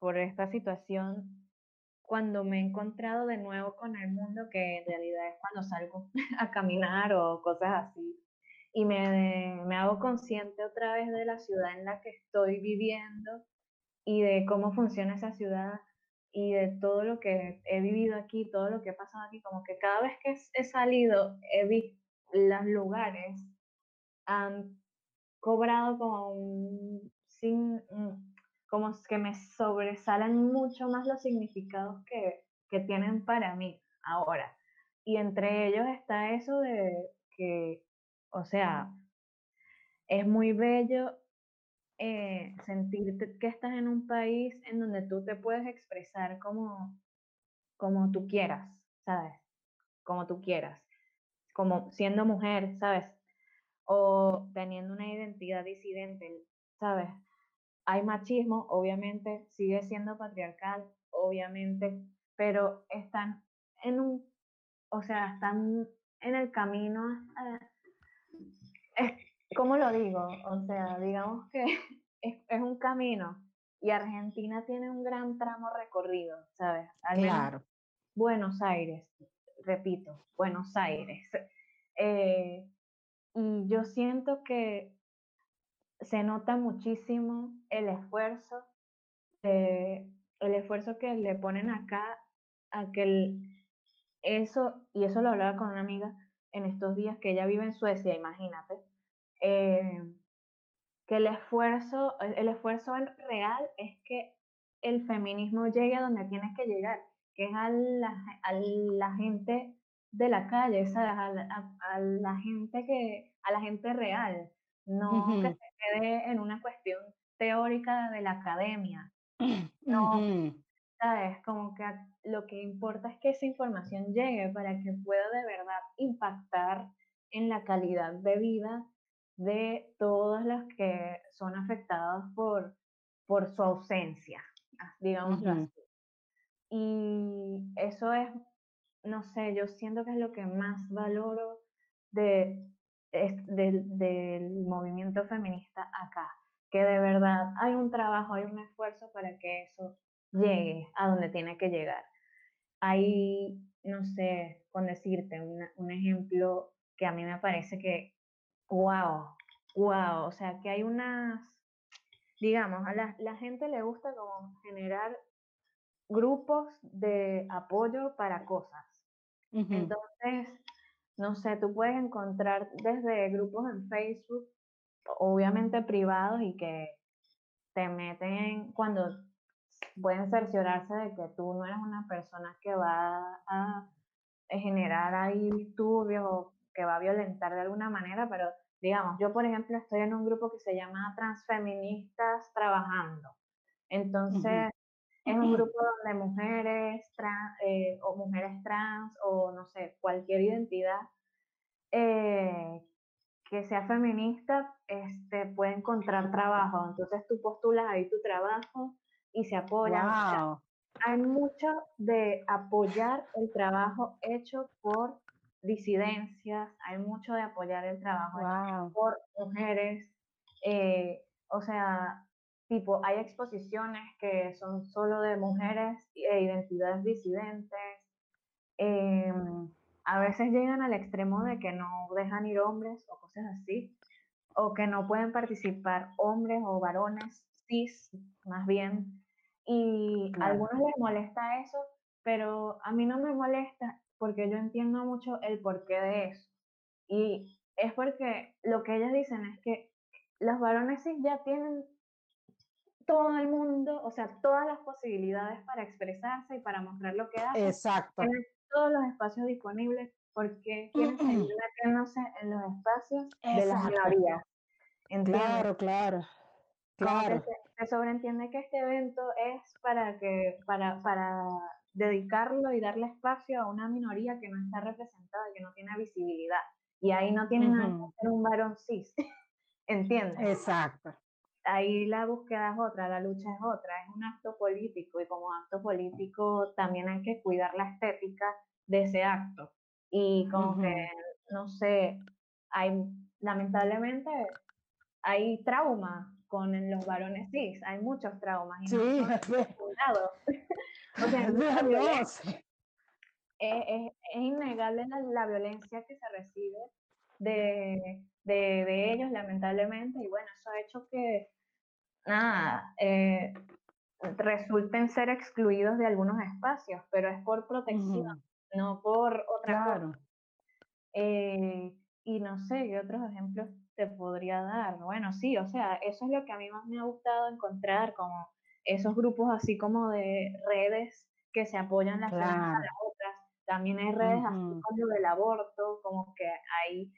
por esta situación, cuando me he encontrado de nuevo con el mundo, que en realidad es cuando salgo a caminar o cosas así, y me, me hago consciente otra vez de la ciudad en la que estoy viviendo y de cómo funciona esa ciudad y de todo lo que he vivido aquí, todo lo que he pasado aquí, como que cada vez que he salido, he visto los lugares han cobrado como un, sin, como que me sobresalen mucho más los significados que, que tienen para mí ahora. Y entre ellos está eso de que, o sea, es muy bello eh, sentirte que estás en un país en donde tú te puedes expresar como, como tú quieras, ¿sabes? Como tú quieras, como siendo mujer, ¿sabes? O teniendo una identidad disidente, ¿sabes? Hay machismo, obviamente, sigue siendo patriarcal, obviamente, pero están en un, o sea, están en el camino, es, ¿cómo lo digo? O sea, digamos que es, es, un camino y Argentina tiene un gran tramo recorrido, ¿sabes? claro. Buenos Aires, repito, Buenos Aires. Eh, y yo siento que se nota muchísimo el esfuerzo, el esfuerzo que le ponen acá a que eso, y eso lo hablaba con una amiga en estos días, que ella vive en Suecia, imagínate, eh, que el esfuerzo, el esfuerzo real es que el feminismo llegue a donde tiene que llegar, que es a la, a la gente de la calle, A, a, la gente que, a la gente real, no que se quede en una cuestión teórica de la academia. No, ¿sabes? Como que lo que importa es que esa información llegue para que pueda de verdad impactar en la calidad de vida de todos los que son afectados por, por su ausencia, digamos así. Y eso es, no sé, yo siento que es lo que más valoro de del, del movimiento feminista acá, que de verdad hay un trabajo, hay un esfuerzo para que eso llegue a donde tiene que llegar. Hay, no sé, con decirte un ejemplo que a mí me parece que, wow, wow, o sea, que hay unas, digamos, a la, la gente le gusta como generar grupos de apoyo para cosas. Entonces, no sé, tú puedes encontrar desde grupos en Facebook, obviamente privados y que te meten cuando pueden cerciorarse de que tú no eres una persona que va a generar ahí disturbios o que va a violentar de alguna manera, pero digamos, yo por ejemplo estoy en un grupo que se llama Transfeministas Trabajando. Entonces, es un grupo donde mujeres trans, eh, o mujeres trans o no sé, cualquier identidad eh, que sea feminista este, puede encontrar trabajo. Entonces tú postulas ahí tu trabajo y se apoyan. hay mucho de apoyar el trabajo hecho por disidencias, hay mucho de apoyar el trabajo hecho por mujeres. Eh, o sea, tipo, hay exposiciones que son solo de mujeres e identidades disidentes. Em, a veces llegan al extremo de que no dejan ir hombres o cosas así, o que no pueden participar hombres o varones cis, más bien. Y a algunos les molesta eso, pero a mí no me molesta porque yo entiendo mucho el porqué de eso. Y es porque lo que ellas dicen es que los varones cis ya tienen todo el mundo, o sea, todas las posibilidades para expresarse y para mostrar lo que hacen. Exacto. Todos los espacios disponibles porque quieren seguir metiéndose en los espacios de las minorías. Claro, claro. Claro. Se, sobreentiende que este evento es para que, para, para dedicarlo y darle espacio a una minoría que no está representada, que no tiene visibilidad. Y ahí no tienen uh un varón cis. ¿Entiendes? Exacto ahí la búsqueda es otra, la lucha es otra, es un acto político y como acto político también hay que cuidar la estética de ese acto. Y como que, no sé, hay, lamentablemente, hay trauma con los varones cis, hay muchos traumas. Y sí, no o sea, es, es, es, innegable la, la, violencia que se recibe de, de, de, ellos, lamentablemente, y bueno, eso ha hecho que nada, eh, resulten ser excluidos de algunos espacios, pero es por protección, no por otra cosa. Eh, y no sé qué otros ejemplos te podría dar. Bueno, sí, o sea, eso es lo que a mí más me ha gustado encontrar, como esos grupos así como de redes que se apoyan las unas a las otras. También hay redes así como del aborto, como que hay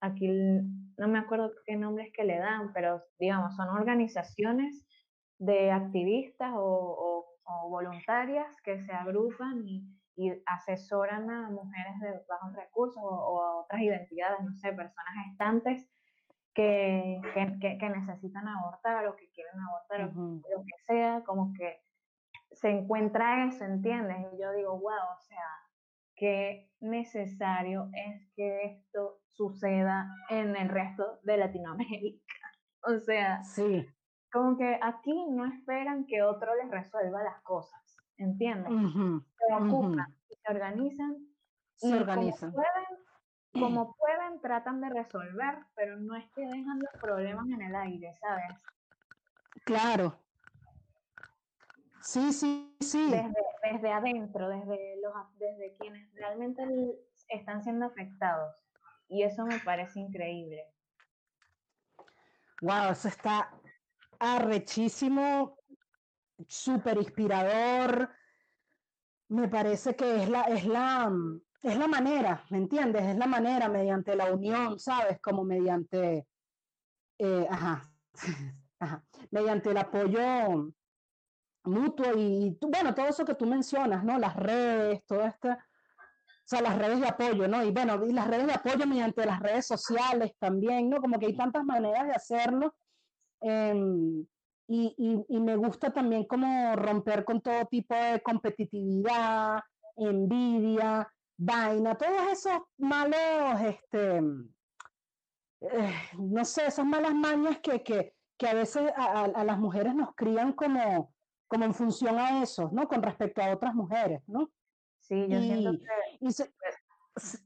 aquí no me acuerdo qué nombres que le dan, pero digamos, son organizaciones de activistas o, voluntarias que se agrupan y, asesoran a mujeres de bajos recursos o, a otras identidades, no sé, personas estantes que, que, necesitan abortar o que quieren abortar o lo que sea, como que se encuentra eso, ¿entiendes? Y yo digo, wow, o sea, qué necesario es que esto suceda en el resto de Latinoamérica. O sea, sí. como que aquí no esperan que otro les resuelva las cosas, ¿entiendes? se ocupan, se organizan. Se organizan. Como pueden, como pueden, tratan de resolver, pero no es que dejan los problemas en el aire, ¿sabes? Claro, Sí, sí, sí. Desde, desde adentro, desde, los, desde quienes realmente están siendo afectados. Y eso me parece increíble. Wow, eso está arrechísimo, súper inspirador. Me parece que es la, es la, es la manera, ¿me entiendes? Es la manera mediante la unión, ¿sabes? Como mediante, eh, ajá, ajá, mediante el apoyo mutuo y, bueno, todo eso que tú mencionas, ¿no? Las redes, todo esto, o sea, las redes de apoyo, ¿no? Y bueno, y las redes de apoyo mediante las redes sociales también, ¿no? Como que hay tantas maneras de hacerlo. Em, y, me gusta también como romper con todo tipo de competitividad, envidia, vaina, todos esos malos, este, eh, no sé, esas malas mañas que, que, que a veces a, las mujeres nos crían como, como en función a eso, ¿no? Con respecto a otras mujeres, ¿no? Sí, yo siento que...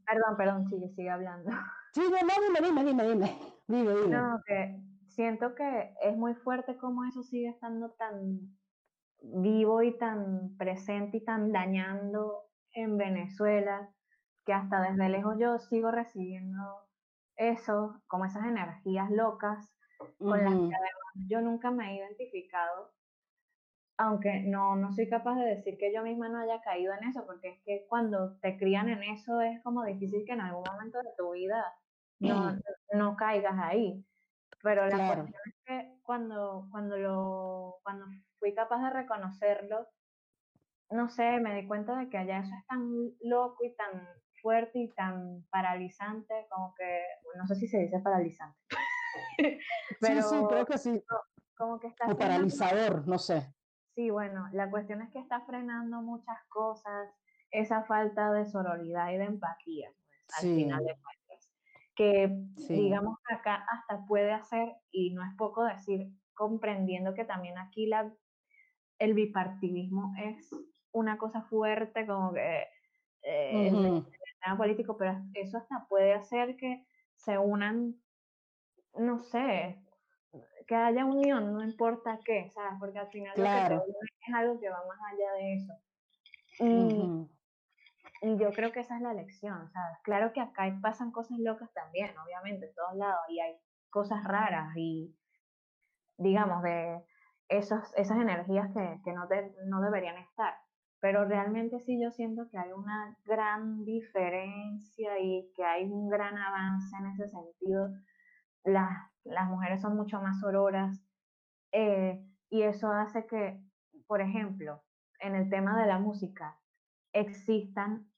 perdón, perdón, sigue, sigue hablando. Sí, no, dime, dime, dime, dime, dime, No, que siento que es muy fuerte como eso sigue estando tan vivo y tan presente y tan dañando en Venezuela, que hasta desde lejos yo sigo recibiendo eso, como esas energías locas con las que además yo nunca me he identificado, aunque no, no soy capaz de decir que yo misma no haya caído en eso, porque es que cuando te crían en eso es como difícil que en algún momento de tu vida no, no caigas ahí. Pero la cuestión es que cuando, cuando, lo, cuando fui capaz de reconocerlo, no sé, me di cuenta de que allá eso es tan loco y tan fuerte y tan paralizante, como que, no sé si se dice paralizante. Pero sí, sí, creo que sí. Como que está... O paralizador, no sé. Sí, bueno, la cuestión es que está frenando muchas cosas, esa falta de sororidad y de empatía, pues, al final de cuentas, que digamos acá hasta puede hacer, y no es poco decir, comprendiendo que también aquí la, el bipartidismo es una cosa fuerte, como que eh, el tema político, pero eso hasta puede hacer que se unan, no sé, que haya unión, no importa qué, ¿sabes? Porque al final lo que es algo que va más allá de eso. Y, y, yo creo que esa es la lección, ¿sabes? Claro que acá pasan cosas locas también, obviamente, en todos lados, y hay cosas raras y, digamos, de esos, esas energías que, que no, no deberían estar. Pero realmente sí yo siento que hay una gran diferencia y que hay un gran avance en ese sentido. Las, las mujeres son mucho más auroras eh, y eso hace que, por ejemplo, en el tema de la música, existan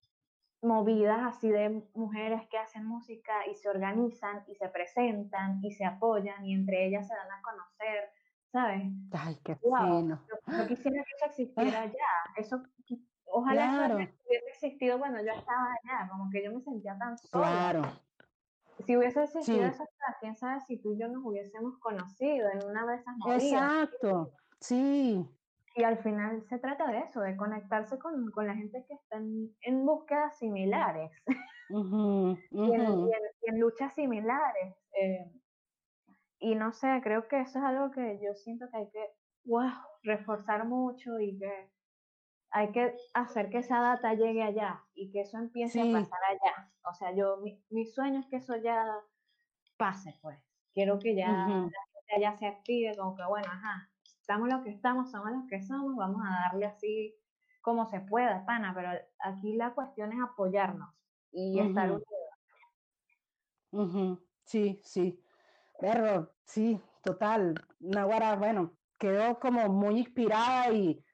movidas así de mujeres que hacen música y se organizan y se presentan y se apoyan y entre ellas se dan a conocer ¿sabes? Ay, qué fino. Yo, quisiera que eso existiera allá. Eso, ojalá eso hubiese existido cuando yo estaba allá, como que yo me sentía tan sola. Claro. Si hubiese existido eso, quién sabe si tú y yo nos hubiésemos conocido en una de esas movidas. Exacto, sí. Y al final se trata de eso, de conectarse con, con la gente que está en, búsquedas similares Y, en, luchas similares. Eh, y no sé, creo que eso es algo que yo siento que hay que wow, reforzar mucho y que hay que hacer que esa data llegue allá y que eso empiece a pasar allá. O sea, yo, mi, sueño es que eso ya pase, pues. Quiero que ya la gente allá se active, como que, bueno, ajá, estamos los que estamos, somos los que somos, vamos a darle así como se pueda, pana, pero aquí la cuestión es apoyarnos y estar unidos. Sí, sí. Pero sí, total. Nahuara, bueno, quedó como muy inspirada y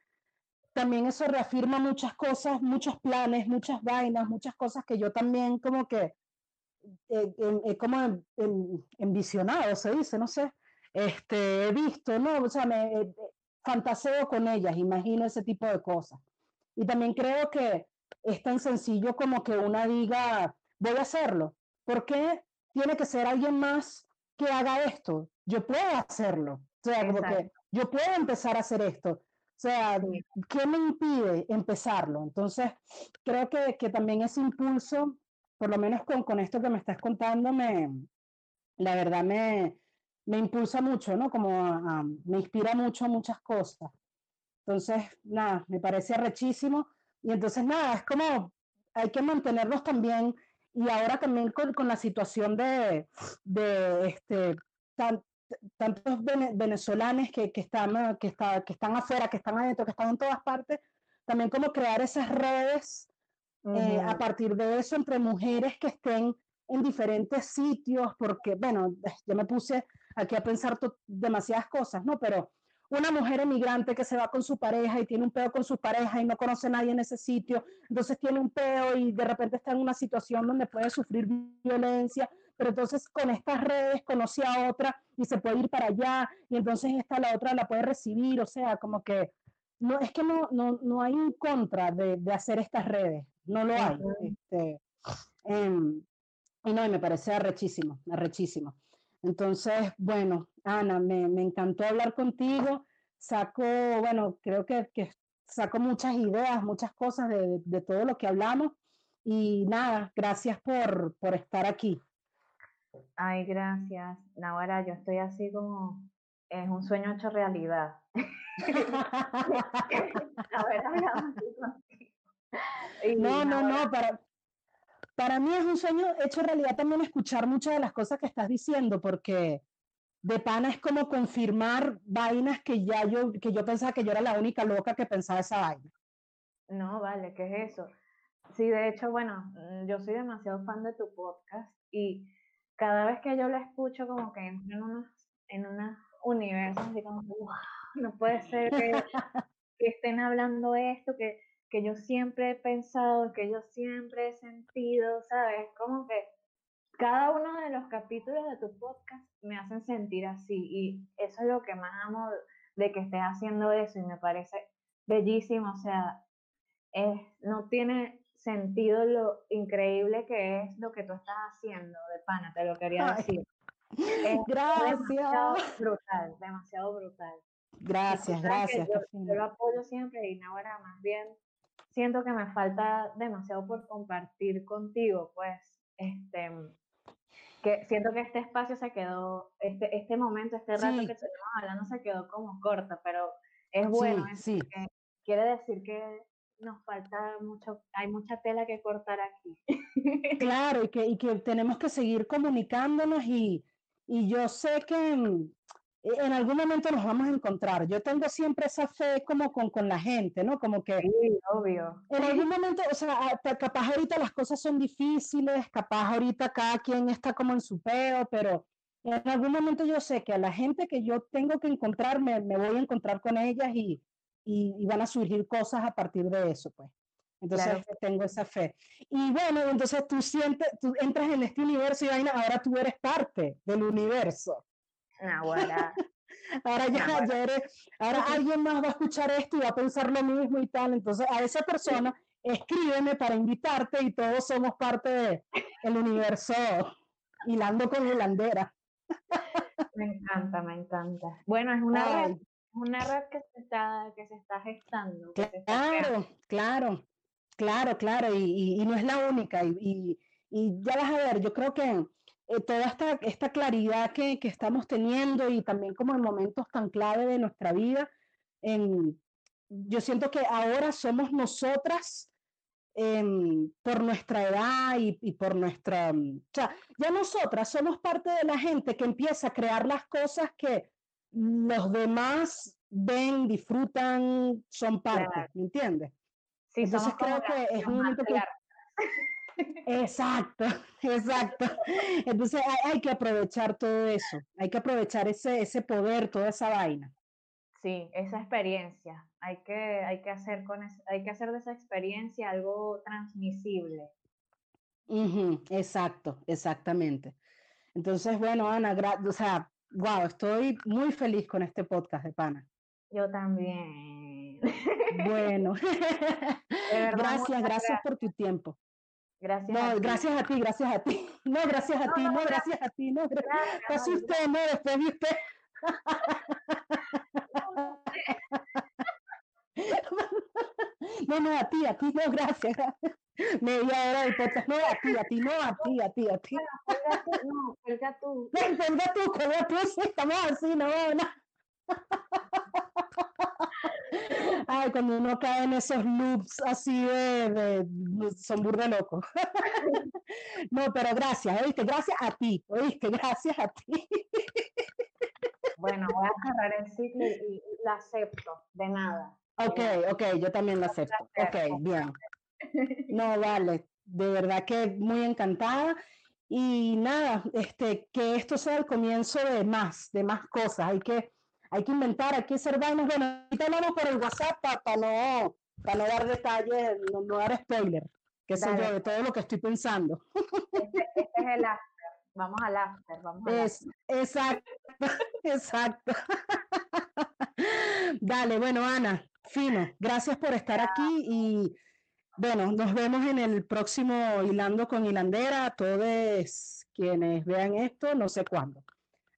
también eso reafirma muchas cosas, muchos planes, muchas vainas, muchas cosas que yo también como que he como envisionado, se dice, no sé, este, he visto, ¿no? O sea, me fantaseo con ellas, imagino ese tipo de cosas. Y también creo que es tan sencillo como que una diga, voy a hacerlo. ¿Por qué tiene que ser alguien más que haga esto, yo puedo hacerlo. O sea, como que yo puedo empezar a hacer esto. O sea, ¿qué me impide empezarlo? Entonces, creo que, que también ese impulso, por lo menos con, con, esto que me estás contando, me, la verdad me, me impulsa mucho, ¿no? Como me inspira mucho a muchas cosas. Entonces, nada, me parece arrechísimo. Y entonces, nada, es como hay que mantenernos también y ahora también con, con la situación de, de este, tantos venezolanos que, que, están, que, está, que están afuera, que están adentro, que están en todas partes, también como crear esas redes eh, a partir de eso entre mujeres que estén en diferentes sitios, porque, bueno, yo me puse aquí a pensar demasiadas cosas, ¿no? Pero una mujer emigrante que se va con su pareja y tiene un peo con su pareja y no conoce a nadie en ese sitio, entonces tiene un peo y de repente está en una situación donde puede sufrir violencia, pero entonces con estas redes conoce a otra y se puede ir para allá y entonces esta la otra la puede recibir, o sea, como que no es que no, no, no hay un contra de, de, hacer estas redes, no lo hay. Este, em, y no, y me parece arrechísimo, arrechísimo. Entonces, bueno, Ana, me, me encantó hablar contigo. Saco, bueno, creo que, que saco muchas ideas, muchas cosas de, de, todo lo que hablamos. Y nada, gracias por, por estar aquí. Ay, gracias. Nahuara, yo estoy así como, es un sueño hecho realidad. Haber hablado contigo. Y No, no, no, para, para mí es un sueño hecho realidad también escuchar muchas de las cosas que estás diciendo, porque de pana es como confirmar vainas que ya yo, que yo pensaba que yo era la única loca que pensaba esa vaina. No, vale, ¿qué es eso? Sí, de hecho, bueno, mm, yo soy demasiado fan de tu podcast y cada vez que yo lo escucho como que entro en unos, en unos universos así como, wow, no puede ser que, que estén hablando esto, que, que yo siempre he pensado, que yo siempre he sentido, ¿sabes? Como que cada uno de los capítulos de tu podcast me hacen sentir así y eso es lo que más amo de que estés haciendo eso y me parece bellísimo, o sea, es, no tiene sentido lo increíble que es lo que tú estás haciendo de pana, te lo quería Ay, decir. Es demasiado gracias, brutal, demasiado brutal. Y tú gracias, que gracias, yo, yo lo apoyo siempre y ahora más bien siento que me falta demasiado por compartir contigo, pues, este, que siento que este espacio se quedó, este, este momento, este rato que Sí, estuvimos hablando se quedó como corto, pero es bueno sí, eso sí. porque quiere decir que nos falta mucho, hay mucha tela que cortar aquí. Claro, y que, y que tenemos que seguir comunicándonos y, y yo sé que en algún momento nos vamos a encontrar. Yo tengo siempre esa fe como con, con la gente, ¿no? Como que Sí, obvio. en algún momento, o sea, capaz ahorita las cosas son difíciles, capaz ahorita cada quien está como en su peo, pero en algún momento yo sé que a la gente que yo tengo que encontrar, me, me voy a encontrar con ellas y, y, y van a surgir cosas a partir de eso, pues. Claro Entonces que tengo esa fe. Y bueno, entonces tú sientes, tú entras en este universo y vaina, ahora tú eres parte del universo. Nahuara, Ahora ya, Nahuara. ya eres, ahora alguien más va a escuchar esto y va a pensar lo mismo y tal. Entonces a esa persona escríbeme para invitarte y todos somos parte del universo hilando con hilandera. Me encanta, me encanta. Bueno, es una Ay, una red que se está, que se está gestando, claro, claro, claro, claro, y, y- no es la única. Y, y- ya vas a ver, yo creo que eh, toda esta, esta claridad que, que estamos teniendo y también como en momentos tan clave de nuestra vida, en, yo siento que ahora somos nosotras em, por nuestra edad y, y por nuestra, o sea, ya nosotras somos parte de la gente que empieza a crear las cosas que los demás ven, disfrutan, son parte, Claro. ¿me entiendes? Sí, Entonces creo que es un momento que... Exacto, exacto. Entonces hay, hay que aprovechar todo eso, hay que aprovechar ese, ese poder, toda esa vaina. Sí, esa experiencia. Hay que, hay que hacer con es- hay que hacer de esa experiencia algo transmisible. Exacto, exactamente. Entonces, bueno, Ana, o sea, wow, estoy muy feliz con este podcast de pana. Yo también. Bueno, verdad, gracias, gracias por tu tiempo. Gracias a No, ti. gracias a ti, gracias a ti. No, gracias a No, ti, no, no, gracias, gracias a ti, no. gra- gracias, usted, no, después de usted. No, no, a ti, a ti, no, gracias. Media hora del podcast, no, a ti, a ti, no, a ti, a ti, a ti. Bueno, tú, no, cuelga tú. No, tú, cuelga tú, sí, estamos así, no, no. Ay, cuando uno cae en esos loops así de, de- son burda locos. No, pero gracias, ¿oíste? Gracias a ti, ¿oíste? Gracias a ti. Bueno, voy a cerrar el ciclo y, y la acepto, de nada. Ok, ok, yo también un acepto. Ok, bien. No, vale, de verdad que muy encantada. Y nada, este, que esto sea el comienzo de más, de más cosas. Hay que, hay que inventar, hay que vainas. Bueno, ahorita hablamos por el WhatsApp para no, para no dar detalles, no, no dar spoiler, qué sé yo, de todo lo que estoy pensando. este, este es el after. Vamos al after, vamos al after. Es, exacto, exacto. Dale, bueno, Ana, fino, gracias por estar aquí y bueno, nos vemos en el próximo Hilando con Hilandera, todos quienes vean esto, no sé cuándo.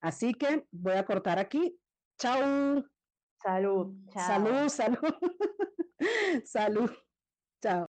Así que voy a cortar aquí. Chao, Salud, chao. salud, salud, salud, chao.